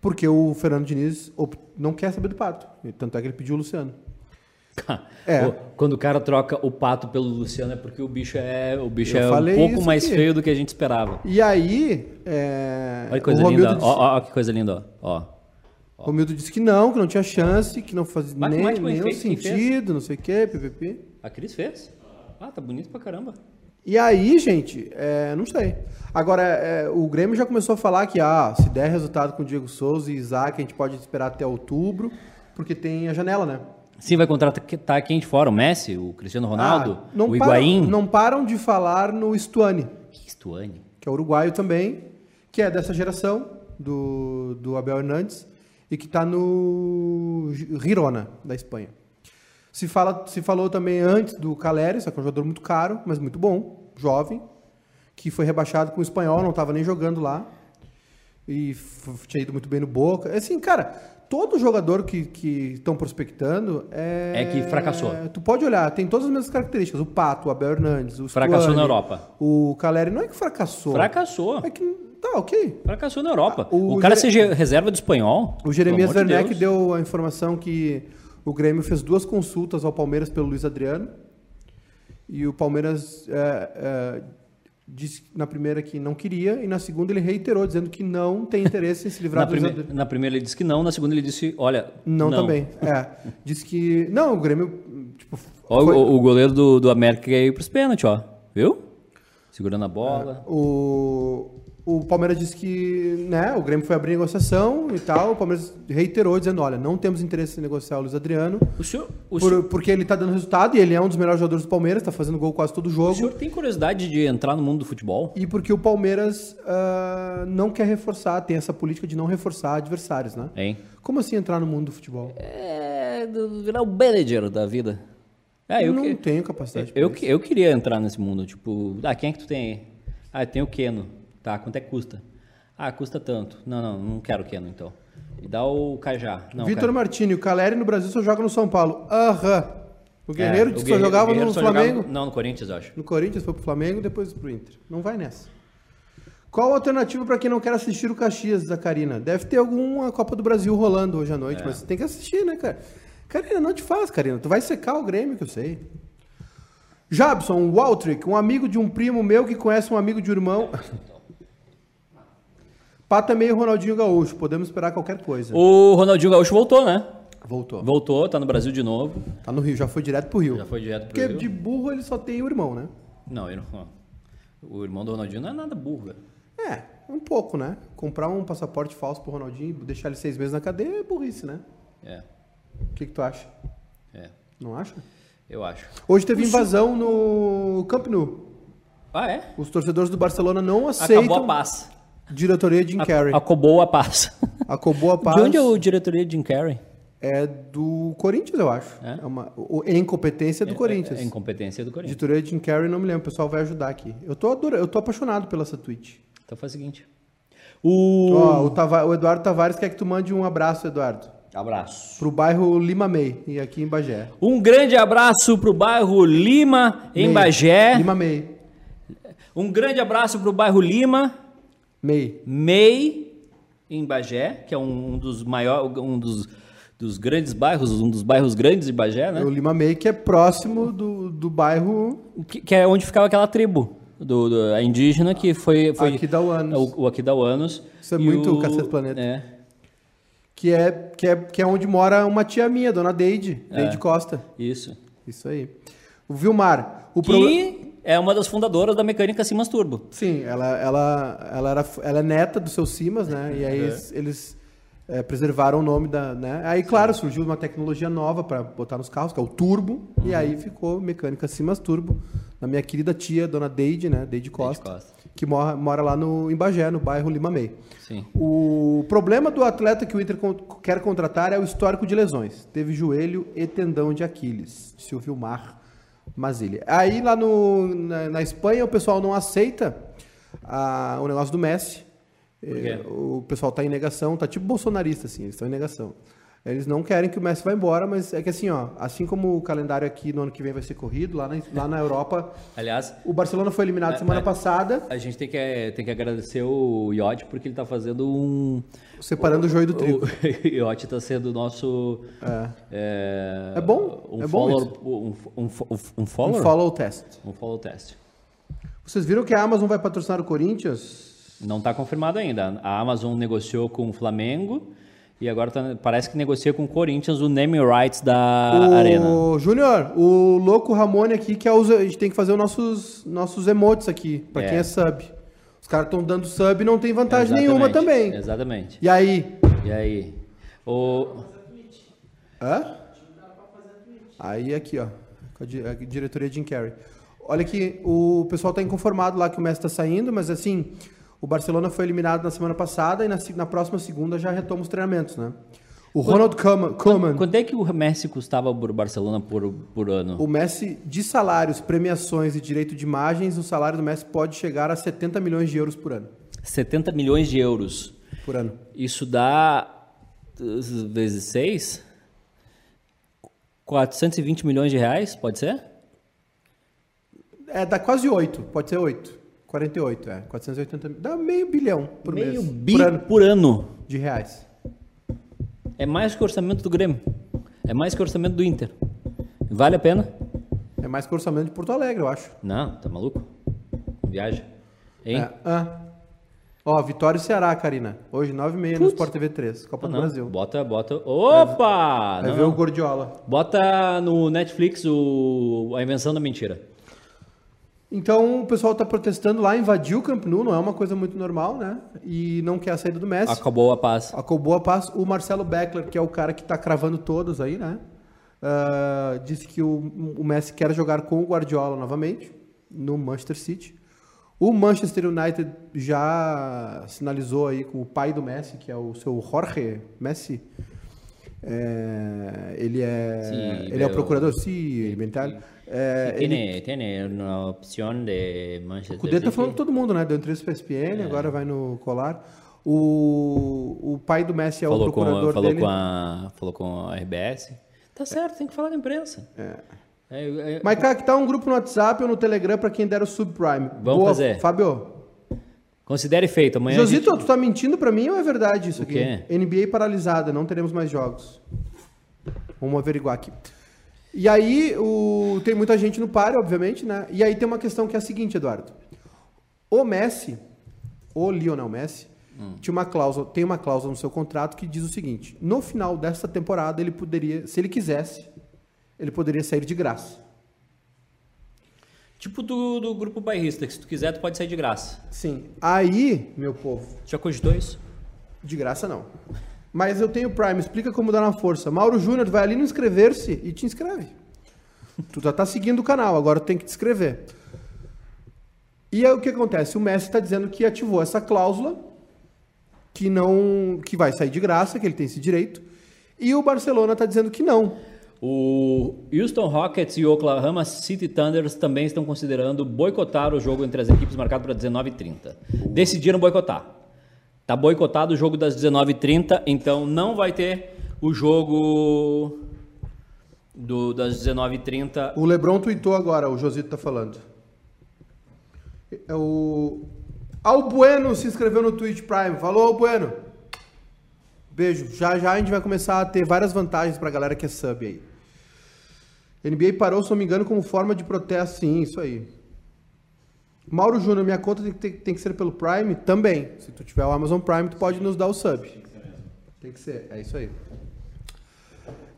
Porque o Fernando Diniz não quer saber do Pato. Tanto é que ele pediu o Luciano. É. Quando o cara troca o pato pelo Luciano é porque o bicho é, o bicho Eu é um pouco mais aqui. feio do que a gente esperava. E aí. É... Olha que coisa o linda. Disse, ó, ó que coisa linda, ó. ó. O Romildo disse que não, que não tinha chance, que não fazia nem, é foi nenhum sentido, não sei o quê, ppp. A Cris fez? Ah, tá bonito pra caramba. E aí, gente, é, não sei. Agora, é, o Grêmio já começou a falar que, ah, se der resultado com o Diego Souza e Isaac, a gente pode esperar até outubro, porque tem a janela, né? Sim, vai contratar quem de fora? O Messi, o Cristiano Ronaldo, Ah, não o param- Higuaín? não param de falar no Stuani, Que Stuani. que é uruguaio também, que é dessa geração do, do Abel Hernandes e que está no Girona, da Espanha. Se, fala, se falou também antes do Caleri, só que é um jogador muito caro, mas muito bom, jovem, que foi rebaixado com o espanhol, não estava nem jogando lá. E tinha ido muito bem no Boca. Assim, cara, todo jogador que estão prospectando é. É que fracassou. Tu pode olhar, tem todas as mesmas características. O Pato, o Abel Hernandes, o Fracassou na Europa. O Caleri não é que fracassou. Fracassou. É que. Tá, ok. Fracassou na Europa. Ah, o o, cara Jere- seja reserva do espanhol. O Jeremias de Werneck Deus. deu a informação que o Grêmio fez duas consultas ao Palmeiras pelo Luiz Adriano. E o Palmeiras é, é, disse na primeira que não queria, e na segunda ele reiterou, dizendo que não tem interesse em se livrar Na, do prime... Na primeira ele disse que não, na segunda ele disse, olha, Não, também. É. Disse que. Não, o Grêmio. Tipo, Ó, foi- o, o goleiro do, do América quer ir pros pênaltis, ó. Viu? Segurando a bola. O, o Palmeiras disse que né, o Grêmio foi abrir negociação e tal. O Palmeiras reiterou, dizendo: olha, não temos interesse em negociar o Luiz Adriano. O senhor, o, por- senhor, porque ele tá dando resultado e ele é um dos melhores jogadores do Palmeiras, tá fazendo gol quase todo o jogo. senhor tem curiosidade de entrar no mundo do futebol? E porque o Palmeiras ah, não quer reforçar, tem essa política de não reforçar adversários, né? Hein? Como assim entrar no mundo do futebol? É, do- virar o manager da vida. É, eu, não que- tenho capacidade eu, que- eu queria entrar nesse mundo, tipo, ah, quem é que tu tem aí? Ah, tem o Keno. Tá, quanto é que custa? Ah, custa tanto. Não, não, não quero o Keno, então. E dá o Cajá. Vitor Cajá. Martini, o Caleri no Brasil só joga no São Paulo. Aham. O Guerreiro É, que o só jogava no só Flamengo. jogava- não, no Corinthians, eu acho. No Corinthians, foi pro Flamengo, depois pro Inter. Não vai nessa. Qual a alternativa para quem não quer assistir o Caxias da Karina? Deve ter alguma Copa do Brasil rolando hoje à noite, É. mas você tem que assistir, né, cara? Karina, não te faz, Karina. Tu vai secar o Grêmio, que eu sei. Jabson Waltrick, um amigo de um primo meu que conhece um amigo de um irmão. Pata meio Ronaldinho Gaúcho. Podemos esperar qualquer coisa. O Ronaldinho Gaúcho voltou, né? Voltou. Voltou, tá no Brasil de novo. Tá no Rio, já foi direto pro Rio. Já foi direto pro Porque Rio. de burro ele só tem o irmão, né? Não. O irmão do Ronaldinho não é nada burro, velho. É, um pouco, né? Comprar um passaporte falso pro Ronaldinho e deixar ele seis meses na cadeia é burrice, né? É. O que, que tu acha? É, Não acha? eu acho. Hoje teve invasão no Camp Nou. Ah, é? Os torcedores do Barcelona não aceitam Acabou a paz. Diretoria de Jim Carrey. Acabou a paz. Acabou a paz. De onde é o diretoria de Jim Carrey? É do Corinthians, eu acho. É? É uma o- é incompetência do Corinthians. É, é incompetência do Corinthians. Diretoria de Jim Carrey, não me lembro. O pessoal vai ajudar aqui. Eu tô, adora- eu tô apaixonado pela essa tweet. Então faz o seguinte. O... Ó, o, Tava- o Eduardo Tavares quer que tu mande um abraço, Eduardo. Abraço. Pro bairro Lima May, e aqui em Bagé. Um grande abraço pro bairro Lima, em May. Bagé. Lima May. Um grande abraço pro bairro Lima, May. Mei, em Bagé, que é um dos maiores, um dos, dos grandes bairros, um dos bairros grandes de Bagé, né? O Lima May, que é próximo do, do bairro Que, que é onde ficava aquela tribo do, do- a indígena que foi, foi Aquidauanos. o, o Aquidauanos. Isso é muito o- Cacete Planeta. É, que é, que é, que é onde mora uma tia minha, dona Deide, É. Deide Costa. isso. Isso aí. O Vilmar, o problema... Que é uma das fundadoras da mecânica Simas Turbo. Sim, ela, ela, ela, era, ela é neta do seu Simas, né? E aí eles, eles, é, preservaram o nome da. Né? Aí, claro, surgiu uma tecnologia nova para botar nos carros, que é o turbo. E aí ficou mecânica Simas Turbo, da minha querida tia, dona Deide, né? Deide Costa, Costa. que mora, mora lá no, em Bagé, no bairro Lima May. Sim. O problema do atleta que o Inter quer contratar é o histórico de lesões. Teve joelho e tendão de Aquiles, disse o Vilmar Mazilha. Aí lá no, na, na Espanha o pessoal não aceita ah, o negócio do Messi. Eh, O pessoal tá em negação, tá tipo bolsonarista, assim, eles estão em negação. Eles não querem que o Messi vá embora, mas é que assim, ó, assim como o calendário aqui no ano que vem vai ser corrido, lá na, lá na Europa, Aliás, o Barcelona foi eliminado É, semana é. passada, a gente tem que, tem que agradecer o Yacht porque ele tá fazendo um. separando o joio do trigo. O Yacht tá sendo o nosso. É, É bom, Um é bom follower, um, um, um, um follower? Um follow test. Um follow test. Vocês viram que a Amazon vai patrocinar o Corinthians? Não está confirmado ainda. A Amazon negociou com o Flamengo e agora tá- parece que negocia com o Corinthians o naming rights da o Arena. Júnior, o louco Ramone aqui que é os, a gente tem que fazer os nossos, nossos emotes aqui, pra É. quem é sub. Os caras estão dando sub e não tem vantagem nenhuma também. Exatamente. E aí? E aí? O... Hã? Aí aqui, ó. Com a, di- a diretoria de Jim Carrey. Olha que o pessoal tá inconformado lá que o Messi tá saindo, mas assim, o Barcelona foi eliminado na semana passada e na, na próxima segunda já retoma os treinamentos, né? O Ronald Koeman, Koeman Quanto é que o Messi custava por Barcelona por, por ano? O Messi, de salários, premiações e direito de imagens, o salário do Messi pode chegar a 70 milhões de euros por ano. 70 milhões de euros. Por ano. Isso dá vezes 6? 420 milhões de reais, pode ser? É, dá quase 8, pode ser 8. 48, é. 480 mil. Dá meio bilhão por Meio mês. bi Por ano por ano. de reais. É mais que o orçamento do Grêmio. É mais que o orçamento do Inter. Vale a pena? É mais que o orçamento de Porto Alegre, eu acho. Não, tá maluco? Viaja. Hein? É. Ah. Ó, Vitória e Ceará, Karina. Hoje, 9h30 no Sport TV 3, Copa Ah, do. Brasil. Bota, bota. Opa! Vai Não, ver o não. Gordiola. Bota no Netflix o... A Invenção da Mentira. Então, o pessoal tá protestando lá, invadiu o Camp Nou, não é uma coisa muito normal, né? E não quer a saída do Messi. Acabou a paz. Acabou a paz. O Marcelo Beckler, que é o cara que tá cravando todos aí, né? Ah, disse que o, o Messi quer jogar com o Guardiola novamente no Manchester City. O Manchester United já sinalizou aí com o pai do Messi, que é o seu Jorge Messi. É, ele é Sim, ele é o procurador, sim, mental. É, Sí, ele, tiene, tiene una opción de Manchester o Cudê tá falando com todo mundo, né? Deu entrevista pra ESPN, É. agora vai no colar. O, o pai do Messi é o falou com, procurador falou dele. com a falou com a RBS. Tá certo, tem que falar da imprensa. É, é, Mas, cara, que tá um grupo no WhatsApp ou no Telegram pra quem der o subprime. Vamos fazer. Fábio, considere feito. Amanhã Josito, gente- tu tá mentindo pra mim ou é verdade isso O aqui? quê? NBA paralisada, não teremos mais jogos. Vamos averiguar aqui. E aí, o... tem muita gente no páreo, obviamente, né? E aí tem uma questão que é a seguinte, Eduardo. O Messi, o Lionel Messi, Hum. tinha uma cláusula, tem uma cláusula no seu contrato que diz o seguinte: no final desta temporada, ele poderia, se ele quisesse, ele poderia sair de graça. Tipo do, do grupo bairrista, que se tu quiser, tu pode sair de graça. Sim. Aí, meu povo, Já cogitou isso? de graça não. Mas eu tenho Prime, explica como dar na força. Mauro Júnior, vai ali no inscrever-se e te inscreve. tu já tá seguindo o canal, agora tem que te inscrever. E aí o que acontece? O Messi está dizendo que ativou essa cláusula, que não, que vai sair de graça, que ele tem esse direito. E o Barcelona está dizendo que não. O Houston Rockets e o Oklahoma City Thunders também estão considerando boicotar o jogo entre as equipes marcado para 19h30. Decidiram boicotar. Tá boicotado o jogo das 19h30, então não vai ter o jogo do, das 19h30. O Lebron tweetou agora, o Josito tá falando. É o Albueno se inscreveu no Twitch Prime. Falou, Albueno. Beijo. Já já a gente vai começar a ter várias vantagens pra galera que é sub aí. NBA parou, se não me engano, como forma de protesto. Sim, isso aí. Mauro Júnior, minha conta tem que, ter- tem que ser pelo Prime? Também. Se tu tiver o Amazon Prime, tu pode nos dar o sub. Tem que ser, é isso aí.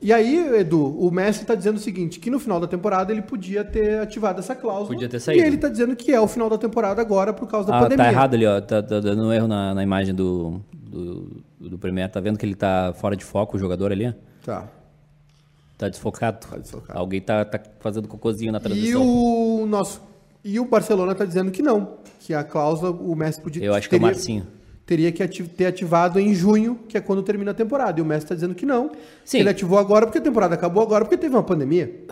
E aí, Edu, o Messi tá dizendo o seguinte, que no final da temporada ele podia ter ativado essa cláusula. Podia ter saído. E ele tá dizendo que é o final da temporada agora por causa da Ah, pandemia. tá errado ali, ó. Tá, tá dando um erro na, na imagem do, do, do Premier. Tá vendo que ele tá fora de foco, o jogador ali? Tá. Tá desfocado. Tá desfocado. Alguém tá, tá fazendo cocôzinho na E transição. o nosso e o Barcelona tá dizendo que não, que a cláusula o Messi podia Eu acho que é o Marcinho. Teria que ati- ter ativado em junho, que é quando termina a temporada. E o Messi tá dizendo que não. Sim. Ele ativou agora porque a temporada acabou agora porque teve uma pandemia.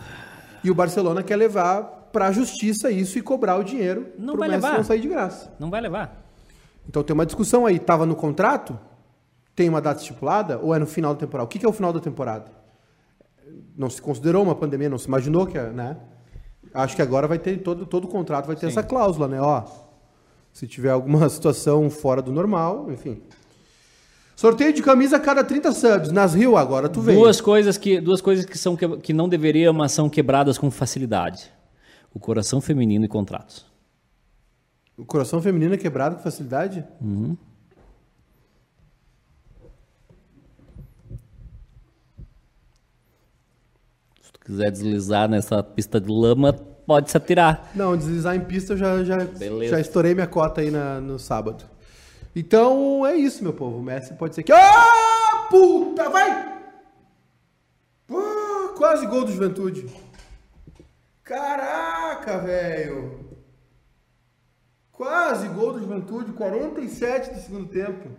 E o Barcelona quer levar pra justiça isso e cobrar o dinheiro Não pro vai Messi levar. não sair de graça. Não vai levar. Então tem uma discussão aí, tava no contrato? Tem uma data estipulada ou é no final da temporada? O que que é o final da temporada? Não se considerou uma pandemia, não se imaginou que, é, né? Acho que agora vai ter todo todo contrato vai ter essa cláusula, né? Ó, se tiver alguma situação fora do normal, enfim. Sorteio de camisa a cada 30 subs. Nas Rio agora tu vem. Duas coisas que, duas coisas que, são que, que não deveriam, mas são quebradas com facilidade. O coração feminino e contratos. O coração feminino é quebrado com facilidade? Se quiser deslizar nessa pista de lama, pode se atirar. Não, deslizar em pista eu já, já, Beleza. já estourei minha cota aí na- no sábado. Então é isso, meu povo. O Messi pode ser que. Ah, puta, vai! Ah, quase gol do Juventude. Caraca, velho! Quase gol do Juventude, 47 do segundo tempo.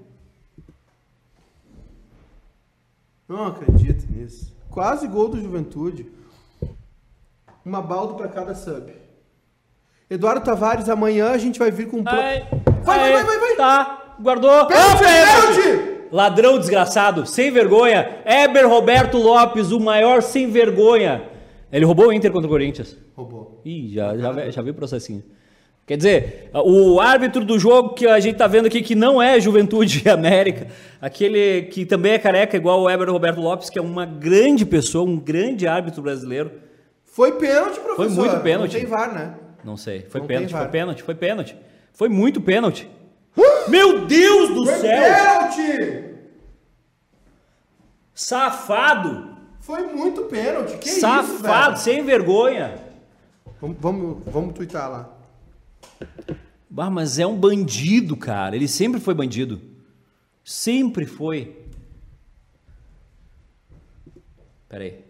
Não acredito nisso. Quase gol do Juventude. Uma baldo pra cada sub. Eduardo Tavares, amanhã a gente vai vir com um plano. Ai, Vai, vai, ai, vai, vai, vai. Tá, guardou. Pênalti, Ah, pênalti! Ladrão desgraçado, sem vergonha. Eber Roberto Lopes, o maior sem vergonha. Ele roubou o Inter contra o Corinthians. Roubou. Ih, já, já, já vi o processinho. Quer dizer, o árbitro do jogo que a gente tá vendo aqui, que não é Juventude e América, aquele que também é careca, igual o Eber Roberto Lopes, que é uma grande pessoa, um grande árbitro brasileiro. Foi pênalti, professor. muito pênalti. Não tem VAR, né? Não sei, foi Não pênalti, foi pênalti, foi pênalti. Foi muito pênalti. Meu Deus do Foi céu! pênalti! Safado! Foi muito pênalti. Que isso, Safado, velho? sem vergonha! Vamos, vamos, vamos twittar lá. Bah, mas é um bandido, cara. Ele sempre foi bandido. Sempre foi. Pera aí.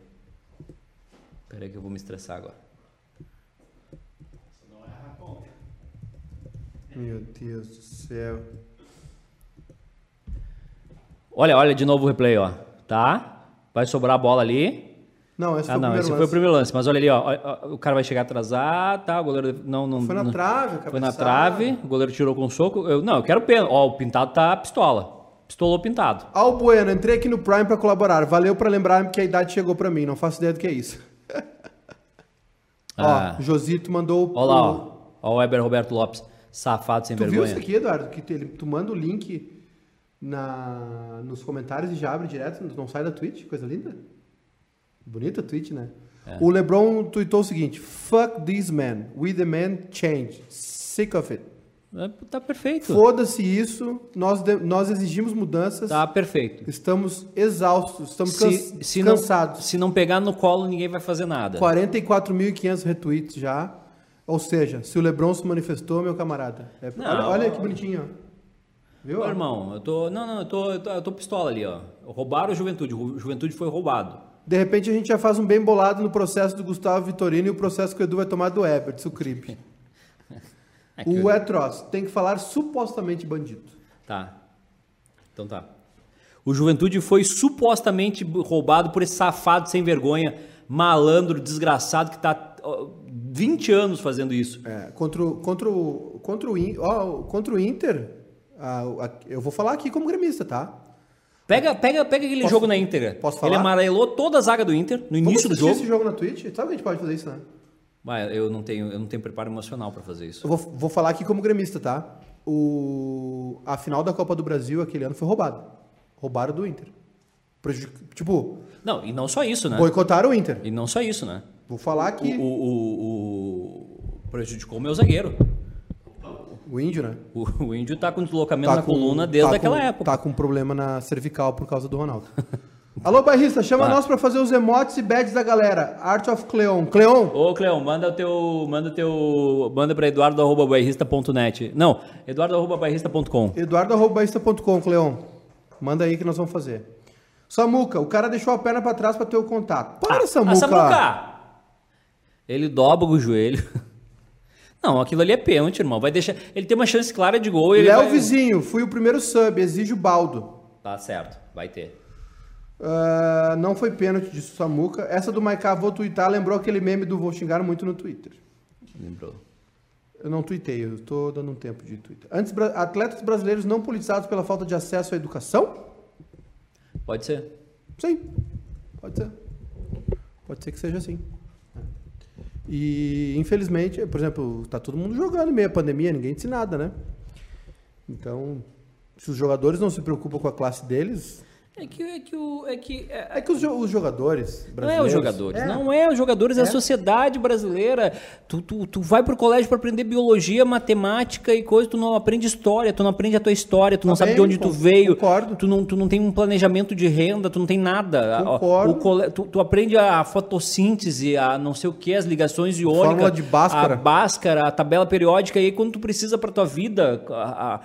Pera aí que eu vou me estressar agora. Meu Deus do céu. Olha, olha de novo o replay, ó. Tá? Vai sobrar a bola ali. Não, esse Ah, foi o não, primeiro esse lance. foi o primeiro lance. Mas olha ali, ó. O cara vai chegar atrasado, tá? O goleiro não... não Foi na não- trave, Foi na trave. O goleiro tirou com um soco. Eu, não, eu quero pênalti. Ó, o pintado tá pistola. Pistolou pintado. Al Bueno, entrei aqui no Prime pra colaborar. Valeu pra lembrar que a idade chegou pra mim. Não faço ideia do que é isso. Ah. Ó, Josito mandou... Olha lá, o- ó. Ó o Weber Roberto Lopes. Safado, sem Tu viu vergonha. isso aqui, Eduardo? Que ele, tu manda o link na, nos comentários e já abre direto, não sai da Twitch, coisa linda. Bonita a Twitch, né? É. O LeBron tweetou o seguinte: Fuck this man, we demand change, sick of it. É, Tá perfeito. Foda-se isso, nós, nós exigimos mudanças, Tá perfeito. estamos exaustos, estamos Se, se, não, cansados. se não pegar no colo, ninguém vai fazer nada. 44.500 retweets já. Ou seja, se o LeBron se manifestou, meu camarada. é- Não. olha, olha que bonitinho, ó. Viu? Ô, irmão, eu tô. Não, não, eu tô, eu tô, eu tô pistola ali, ó. Roubaram o Juventude. O Juventude foi roubado. De repente a gente já faz um bem bolado no processo do Gustavo Vitorino e o processo que o Edu vai tomar do Everton, o crime. É O troço. Tem que falar supostamente bandido. Tá. Então tá. O Juventude foi supostamente roubado por esse safado sem vergonha, malandro, desgraçado, que tá ó, 20 anos fazendo isso. É, contra, o, contra, o, contra, o, contra o Inter, a- a- eu vou falar aqui como gremista, tá? Pega, pega, pega aquele Posso- jogo na Inter. posso Ele falar? amarelou toda a zaga do Inter no início do jogo. esse jogo na Twitch? Sabe que a gente pode fazer isso, né? Mas eu não tenho, eu não tenho preparo emocional pra fazer isso. Eu vou, vou falar aqui como gremista, tá? O, a final da Copa do Brasil aquele ano foi roubada. Roubaram do Inter. Prejudic- Tipo, Não, e não só isso, né? boicotaram o Inter. E não só isso, né? Vou falar O, que o, o- o- prejudicou o meu zagueiro. O índio, né? O, o índio tá com deslocamento na com- coluna desde tá aquela com- época. Tá com problema na cervical por causa do Ronaldo. Alô, bairrista, chama Tá. nós pra fazer os emotes e badges da galera. Art of Cleon. Cleon, Ô, Cleão, manda o teu. Manda o teu. Manda pra eduardo.bairrista.net. Não, eduardo.bairrista.com. eduardo.bairrista.com, Cleon. Manda aí que nós vamos fazer. Samuca, o cara deixou a perna pra trás pra ter o contato. Para, Samuca. Ah, Samuca! Ele dobra o joelho. Não, aquilo ali é pênalti, irmão. Vai deixar. Ele tem uma chance clara de gol. Ele Léo vai... Vizinho, fui o primeiro sub, exige o baldo. Tá certo, vai ter. Ah, não foi pênalti de Samuca. Essa do Maiká, vou twittar, lembrou aquele meme do vou xingar muito no Twitter. Lembrou. Eu não tuitei, eu tô dando um tempo de Twitter. Antes, atletas brasileiros não politizados pela falta de acesso à educação? Pode ser. Sim, pode ser. Pode ser que seja assim. E, infelizmente, por exemplo, tá todo mundo jogando meio à pandemia, ninguém disse nada, né? Então, se os jogadores não se preocupam com a classe deles, É que, é que o. É que. é- é que os, os jogadores Não é brasileiros... os jogadores, É. não é os jogadores, é, a sociedade brasileira. Tu, tu, tu vai pro colégio para aprender biologia, matemática e coisa, tu não aprende história, tu não aprende a tua história, tu não sabe de Também, onde tu veio, concordo. tu não, tu não tem um planejamento de renda, tu não tem nada. A- Concordo. O cole- tu, tu aprende a fotossíntese, a não sei o que, as ligações iônicas, Fórmula de Bhaskara. a Bhaskara, a tabela periódica, e aí quando tu precisa para tua vida, a- a-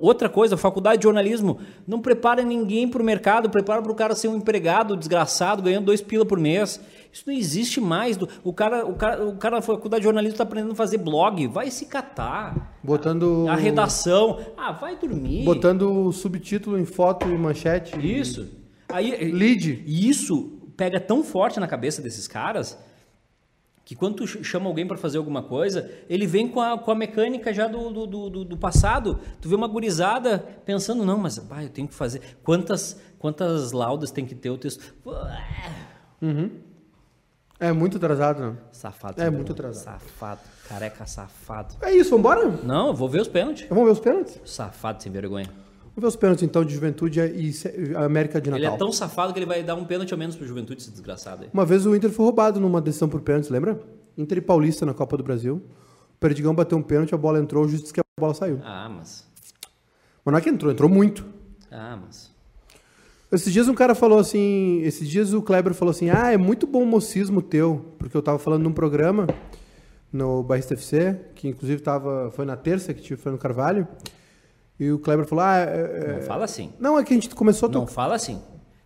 outra coisa, faculdade de jornalismo, não prepara ninguém para o mercado, prepara para o cara ser um empregado desgraçado, ganhando dois pila por mês. Isso não existe mais. O cara, o cara, o cara na faculdade de jornalismo está aprendendo a fazer blog, vai se catar. Botando... A redação, ah, vai dormir. Botando o subtítulo em foto e manchete. Isso. Aí, Lead. E isso pega tão forte na cabeça desses caras que quando tu ch- chama alguém para fazer alguma coisa, ele vem com a, com a mecânica já do, do, do- do, do passado. Tu vê uma gurizada pensando, não, mas pá, eu tenho que fazer. Quantas, quantas laudas tem que ter o texto? É muito atrasado, né? Safado. É muito atrasado. Safado. Careca safado. É isso, vambora? Não, eu vou ver os pênaltis. Vamos ver os pênaltis? Safado sem vergonha. Vamos ver os pênaltis, então, de Juventude e América de Ele Natal. é tão safado que ele vai dar um pênalti ao menos pro Juventude, esse desgraçado aí. Uma vez o Inter foi roubado numa decisão por pênaltis, lembra? Inter e Paulista na Copa do Brasil. O Perdigão bateu um pênalti, a bola entrou, o juiz disse que a bola saiu. Ah, mas. Mas não é que entrou, entrou muito. Ah, mas. Esses dias um cara falou assim, esses dias o Kleber falou assim, ah, é muito bom o mocismo teu, porque eu tava falando num programa no Bairrista FC, que inclusive tava, foi na terça que tive Fernando Carvalho, e o Kleber falou, ah, é, é- Não fala assim. não, é que a gente começou a Não fala assim.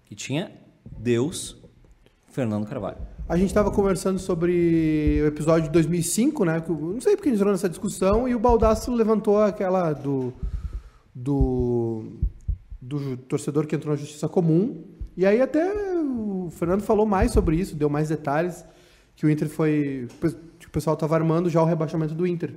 Que tinha Deus, Fernando Carvalho. A gente estava conversando sobre o episódio de 2005, né? Não sei porque a gente entrou nessa discussão e o Baldasso levantou aquela do, do, do torcedor que entrou na justiça comum. E aí até o Fernando falou mais sobre isso, deu mais detalhes, que o Inter foi... que o pessoal estava armando já o rebaixamento do Inter.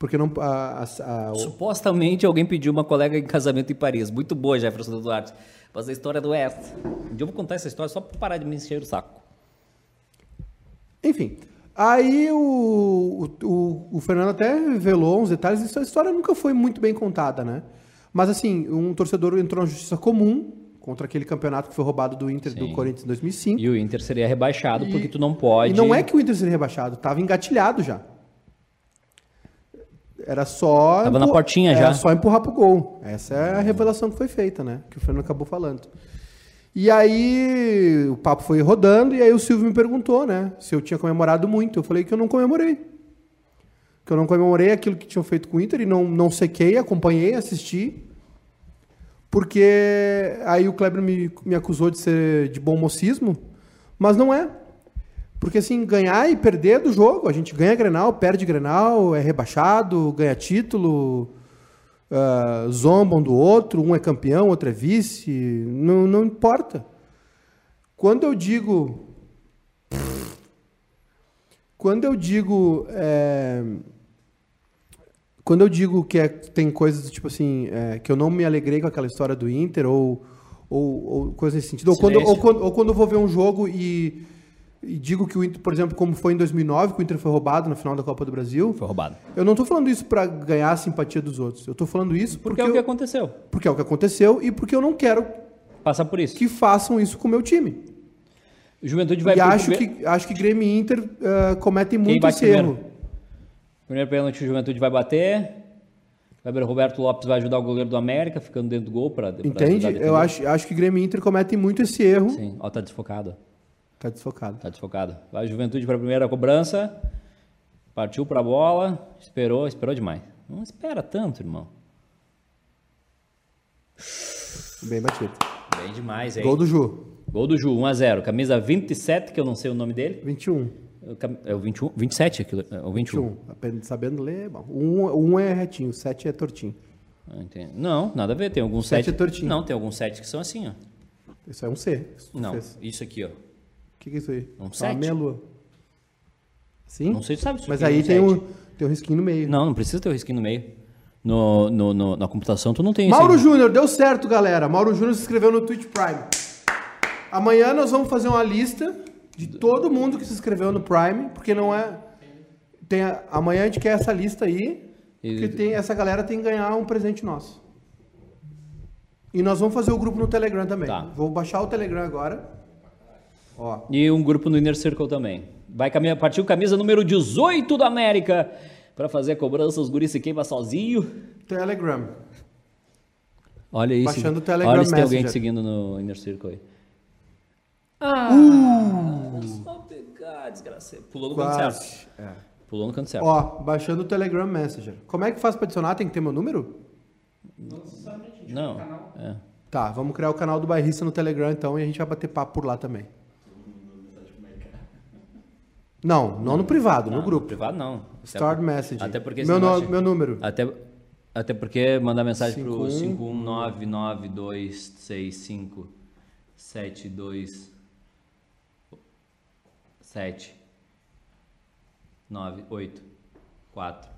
Porque não... A, a- a- Supostamente alguém pediu uma colega em casamento em Paris. Muito boa, Jefferson Duarte. Mas a história do Oeste. Um dia eu vou contar essa história só pra parar de me encher o saco. Enfim. Aí o, o, o, Fernando até revelou uns detalhes. Essa história nunca foi muito bem contada, né? Mas assim, um torcedor entrou na justiça comum contra aquele campeonato que foi roubado do Inter do Sim. Corinthians em 2005. E o Inter seria rebaixado E- porque tu não pode. E não é que o Inter seria rebaixado, tava engatilhado já. Era só. Tava na portinha era já. só empurrar pro gol. Essa é a revelação que foi feita, né? Que o Fernando acabou falando. E aí o papo foi rodando, e aí o Silvio me perguntou, né? Se eu tinha comemorado muito. Eu falei que eu não comemorei. que eu não comemorei aquilo que tinham feito com o Inter e não, não sequei, acompanhei, assisti. Porque aí o Kleber me, me acusou de ser de bom mocismo, mas não é. Porque assim, ganhar e perder é do jogo. A gente ganha Grenal, perde Grenal, é rebaixado, ganha título, ah, zombam do outro, um é campeão, outro é vice, não, não importa. Quando eu digo. Quando eu digo. é, quando eu digo que é- tem coisas tipo assim, é, que eu não me alegrei com aquela história do Inter, ou, ou, ou coisa nesse sentido, ou quando, ou, ou quando eu vou ver um jogo e, e digo que o Inter, por exemplo, como foi em 2009, que o Inter foi roubado na final da Copa do Brasil, Foi roubado. eu não tô falando isso pra ganhar a simpatia dos outros. Eu tô falando isso porque, Porque é o que eu- aconteceu. porque é o que aconteceu e porque eu não quero Passar por isso. que façam isso com o meu time. O Juventude vai e acho primeiro- que, acho que Grêmio e Inter ah, cometem muito esse primeiro? erro. Primeiro pênalti, o Juventude vai bater. Gabriel Roberto Lopes vai ajudar o goleiro do América, ficando dentro do gol para Entende? Eu acho, acho que Grêmio e Inter cometem muito esse erro. Sim, ó, tá desfocado. Tá desfocado. Tá desfocado. Vai Juventude para a primeira cobrança. Partiu para a bola. Esperou, esperou demais. Não espera tanto, irmão. Bem batido. Bem demais, hein? Gol do Ju. Gol do Ju, 1x0. Camisa 27, que eu não sei o nome dele. 21. É o cam- É o 21? 27 aquilo. É o 21. 21. Apenas sabendo ler, bom. Um, um é retinho, sete é tortinho. Ah, entendi. Não, nada a ver. Tem alguns Sete 7. é tortinho. Não, tem alguns 7 que são assim, ó. Isso é um C. isso Não, fez. isso aqui, ó. O que, que é isso aí? Um É uma sete. meia lua. Sim? Não sei se sabe isso Mas aqui é aí um tem, sete. um, tem um risquinho no meio. Não, não precisa ter o risquinho no meio. No, no, no- na computação tu não tem Mauro isso. aí. Júnior, deu certo, galera. Mauro Júnior se inscreveu no Twitch Prime. Amanhã nós vamos fazer uma lista de todo mundo que se inscreveu no Prime, porque não é. Tem a- amanhã a gente quer essa lista aí, porque tem, essa galera tem que ganhar um presente nosso. E nós vamos fazer o grupo no Telegram também. Tá. Vou baixar o Telegram agora. Ó. E um grupo no Inner Circle também. Vai caminhar, partiu camisa número 18 da América. Pra fazer a cobrança, os guris se queima sozinho. Telegram. Olha isso. Baixando o Telegram Olha se tem alguém te seguindo no Inner Circle aí. Ah! Uh! Só pegar, desgraçado. Pulou no canto certo. É. Pulou no canto certo. Ó, baixando o Telegram Messenger. Como é que faz pra adicionar? Tem que ter meu número? Não. É. Tá, vamos criar o canal do Bairrista no Telegram então e a gente vai bater papo por lá também. Não, não no privado, no Não, grupo. Privado não. Start até, message. Até porque meu, no- meu número. Até, até porque mandar mensagem pro 51. 519926572 7 9 8 4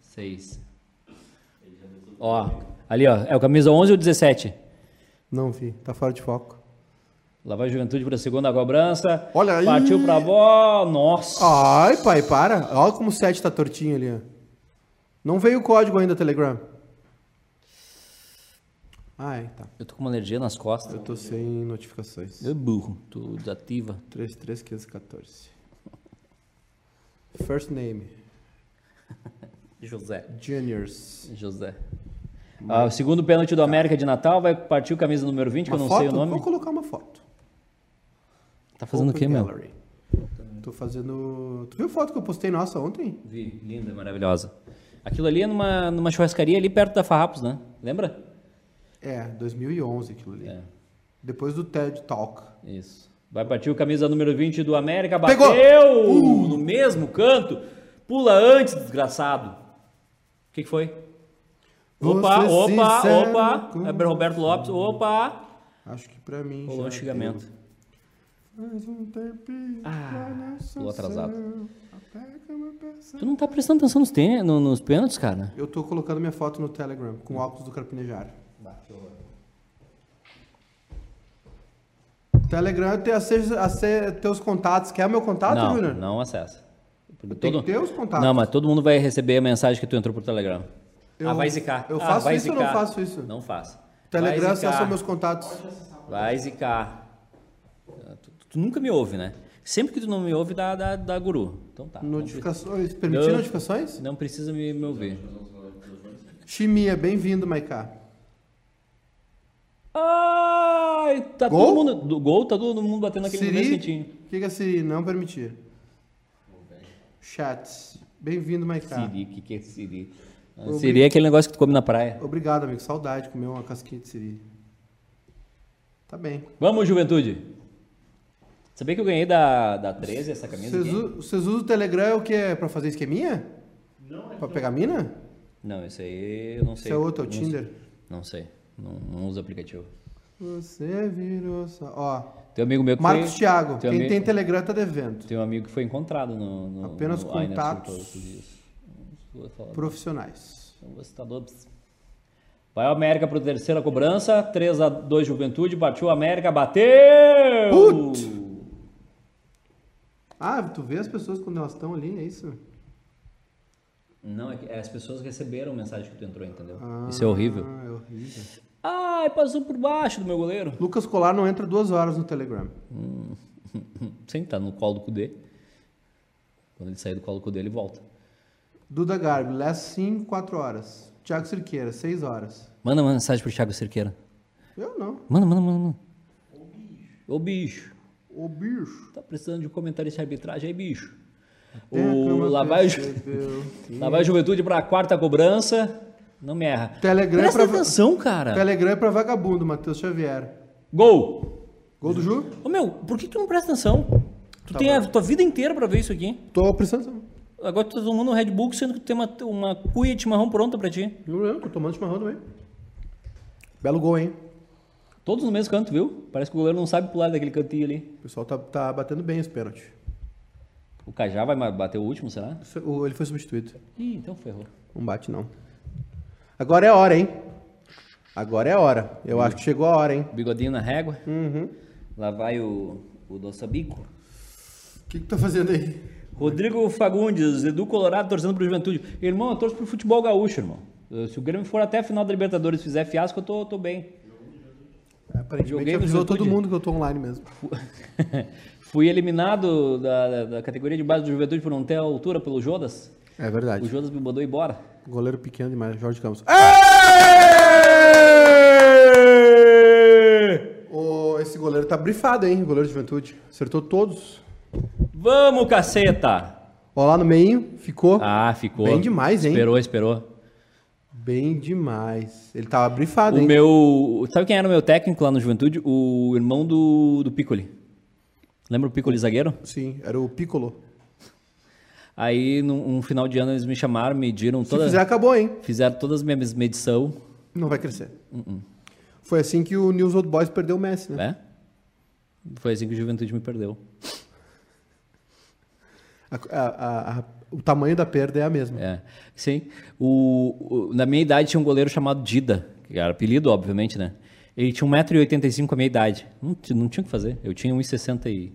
6 Ó, ali ó, é o camisa 11 ou 17? Não vi, tá fora de foco. Lá vai Juventude para a segunda cobrança. Olha aí. Partiu pra bola. Nossa. Ai, pai, para. Olha como o 7 tá tortinho ali. Não veio o código ainda, Telegram. Ai, tá. Eu tô com uma alergia nas costas. Eu tô sem notificações. Eu burro. Tu desativa. 33514. First name. José. Juniors. José. Ah, o segundo pênalti do América de Natal vai partir o camisa número 20, que eu não sei o nome. Vou colocar uma foto. Tá fazendo o Open quê, meu? Gallery. Tô fazendo... Tu viu a foto que eu postei nossa ontem? Vi, linda, maravilhosa. Aquilo ali é numa, numa churrascaria ali perto da Farrapos, né? Lembra? É, 2011 aquilo ali. É. Depois do TED Talk. Isso. Vai partir o camisa número 20 do América. Pegou! Bateu! No mesmo canto. Pula antes, desgraçado. O que, que foi? Opa, opa, opa. É Roberto Lopes. Opa. Acho que pra mim Rolou um xingamento. Mais um tempinho Ah, pulou atrasado. Tu não tá prestando atenção nos, ten... no- nos pênaltis, cara? Eu tô colocando minha foto no Telegram com óculos do Carpinejar. Telegram tem acesso a ser teus contatos. Quer meu contato, não, Júnior? não acessa. Porque Tem todo- que ter os contatos. Não, mas todo mundo vai receber a mensagem que tu entrou por Telegram. Eu- ah, vai zicar. eu Ah, faço vai isso ou não zicar. faço isso? Não faço. Telegram vai zicar. acessa meus contatos. Vai zicar. Tu, nunca me ouve, né? Sempre que tu não me ouve, dá, dá, dá guru. Então tá. Notificações. Permitir notificações? Não precisa me, me ouvir. Chimia, bem-vindo, Maiká. Ai, tá Gol? todo mundo. Do gol, tá todo mundo batendo naquele mesmo Siri, o que, que é Siri? Não permitir. Chats. Bem-vindo, Maiká. Siri, o que, que é Siri? Ah, Siri é aquele negócio que tu come na praia. Obrigado, amigo. Saudade de comer uma casquinha de siri. Tá bem. Vamos, juventude! Sabia que eu ganhei da, da 13 essa camisa Vocês, usam o Telegram é o que é pra fazer esqueminha? Não, é Pra pegar mina? Não, esse aí eu não sei. Esse é outro, é o Tinder. Não sei. Não, não uso aplicativo. Você virou só. Ó, Tem um amigo meu que Marcos foi... Thiago. tem um Quem ami- tem Telegram tá devendo. Tem um amigo que foi encontrado no... no Apenas no contatos. Profissionais. Não vou citar nomes. Vai o América para terceira cobrança. 3x2 Juventude. Partiu o América. Bateu! Put! Ah, tu vê as pessoas quando elas estão ali, é isso? Não, é que as pessoas receberam a mensagem que tu entrou, entendeu? Isso é horrível. Ah, é horrível. Ai, passou por baixo do meu goleiro. Lucas Colar não entra duas horas no Telegram. Sim, tá no colo do Cudê. Quando ele sair do colo do Cudê, ele volta. Duda Garbi, last sim, 4 horas. Thiago Cirqueira, 6 horas. Manda uma mensagem pro Thiago Cerqueira. Eu não. Manda, manda, manda, manda. Ô bicho. Ô bicho. Tá precisando de comentarista de arbitragem aí, bicho. A O lá vai, Ju- lá vai a Juventude pra quarta cobrança. Não me erra. Telegram Presta pra- atenção, cara. Telegram é pra vagabundo, Matheus Xavier. Gol. Gol do Ju? Ô meu, por que tu não presta atenção? Tu Tá tem a tua vida inteira pra ver isso aqui. Tô prestando atenção. Agora tu tá tomando um Red Bull sendo que tu tem uma, uma cuia de chimarrão pronta pra ti. Não lembro, tô tomando chimarrão também. Belo gol, hein? Todos no mesmo canto, viu? Parece que o goleiro não sabe pular daquele cantinho ali. O pessoal tá, tá batendo bem os pênaltis. O Cajá vai bater o último, será? O- Ele foi substituído. Ih, então ferrou. Não bate, não. Agora é a hora, hein? Agora é a hora. Eu acho que chegou a hora, hein? Bigodinho na régua. Uhum. Lá vai o, o Doçabico. O que que tá fazendo aí? Rodrigo Fagundes, Edu Colorado torcendo pro Juventude. Irmão, eu torço pro futebol gaúcho, irmão. Eh, Se o Grêmio for até a final da Libertadores e fizer fiasco, eu tô, tô bem. Aparentemente Joguei no avisou todo mundo que eu tô online mesmo. Fui eliminado da, da- categoria de base do Juventude por não ter altura pelo Jodas. É O verdade. Jodas me mandou embora. Goleiro pequeno demais, Jorge Campos. Ô, esse goleiro tá brifado, hein? O goleiro de juventude. Acertou todos. Vamos, caceta! Ó, lá no meio, ficou. Ah, ficou. Bem demais, hein? Esperou, esperou. Bem demais. Ele tava brifado, O hein? meu. Sabe quem era o meu técnico lá no Juventude? O irmão do, do Piccoli. Lembra o Piccoli zagueiro? Sim, era o Piccolo. Aí, num um final de ano, eles me chamaram, mediram Se toda. fizer, acabou, hein? Fizeram todas as minhas medição. Não vai crescer. Uh-uh. Foi assim que o News Old Boys perdeu o Messi, né? É? Foi assim que o Juventude me perdeu. A- a- a- o tamanho da perda é a mesma. É. Sim. O, o- na minha idade tinha um goleiro chamado Dida, que era apelido, obviamente, né? Ele tinha 1,85m com a minha idade. Não, não tinha o que fazer. Eu tinha 1,61m.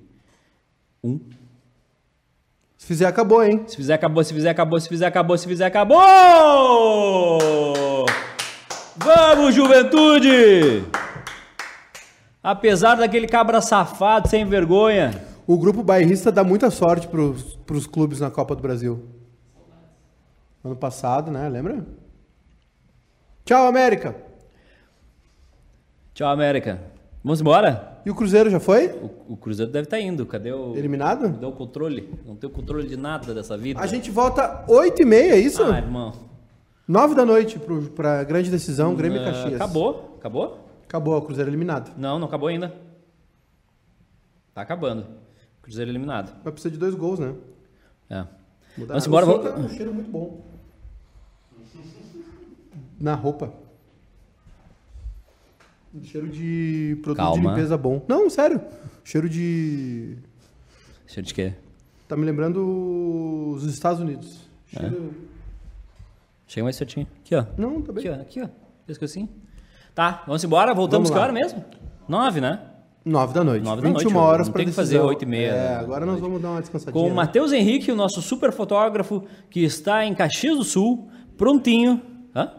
Se fizer, acabou, hein? Se fizer, acabou. Se fizer, acabou. Se fizer, acabou. Se fizer, acabou! Vamos, juventude! Apesar daquele cabra safado, sem vergonha. O grupo bairrista dá muita sorte pros, pros clubes na Copa do Brasil. Ano passado, né? Lembra? Tchau, América! Tchau, América. Vamos embora? E o Cruzeiro já foi? O, o Cruzeiro deve estar indo. Cadê o. Eliminado? Cadê o controle? Não tem o controle de nada dessa vida. A gente volta 8h30, é isso? Ah, irmão. 9 da noite pro, pra grande decisão, Grêmio e Ah, Caxias. acabou? Acabou? Acabou, o Cruzeiro eliminado. Não, não acabou ainda. Tá acabando. Cruzeiro eliminado. Vai precisar de dois gols, né? É. Mudar. Vamos embora. O tá um cheiro muito bom. Na roupa. Um cheiro de produto de Calma. limpeza bom. Não, sério. Cheiro de. Cheiro de quê? Tá me lembrando os Estados Unidos. É. Cheiro. Chega mais certinho. Aqui, ó. Não, tá bem. Aqui, ó. Aqui, ó. Assim. Tá, vamos embora. Voltamos Vamos que hora mesmo? Nove, né? 9 da noite. 9 da 21 noite, horas para decisão. Tem que fazer 8 e meia. É, né? agora nós vamos dar uma descansadinha. Com o né? Matheus Henrique, o nosso super fotógrafo, que está em Caxias do Sul, prontinho. Hã?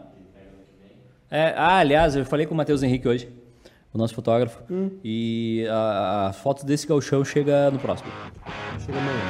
É, ah, aliás, eu falei com o Matheus Henrique hoje, o nosso fotógrafo. Hum. E a, a foto desse galchão chega no próximo. Chega amanhã.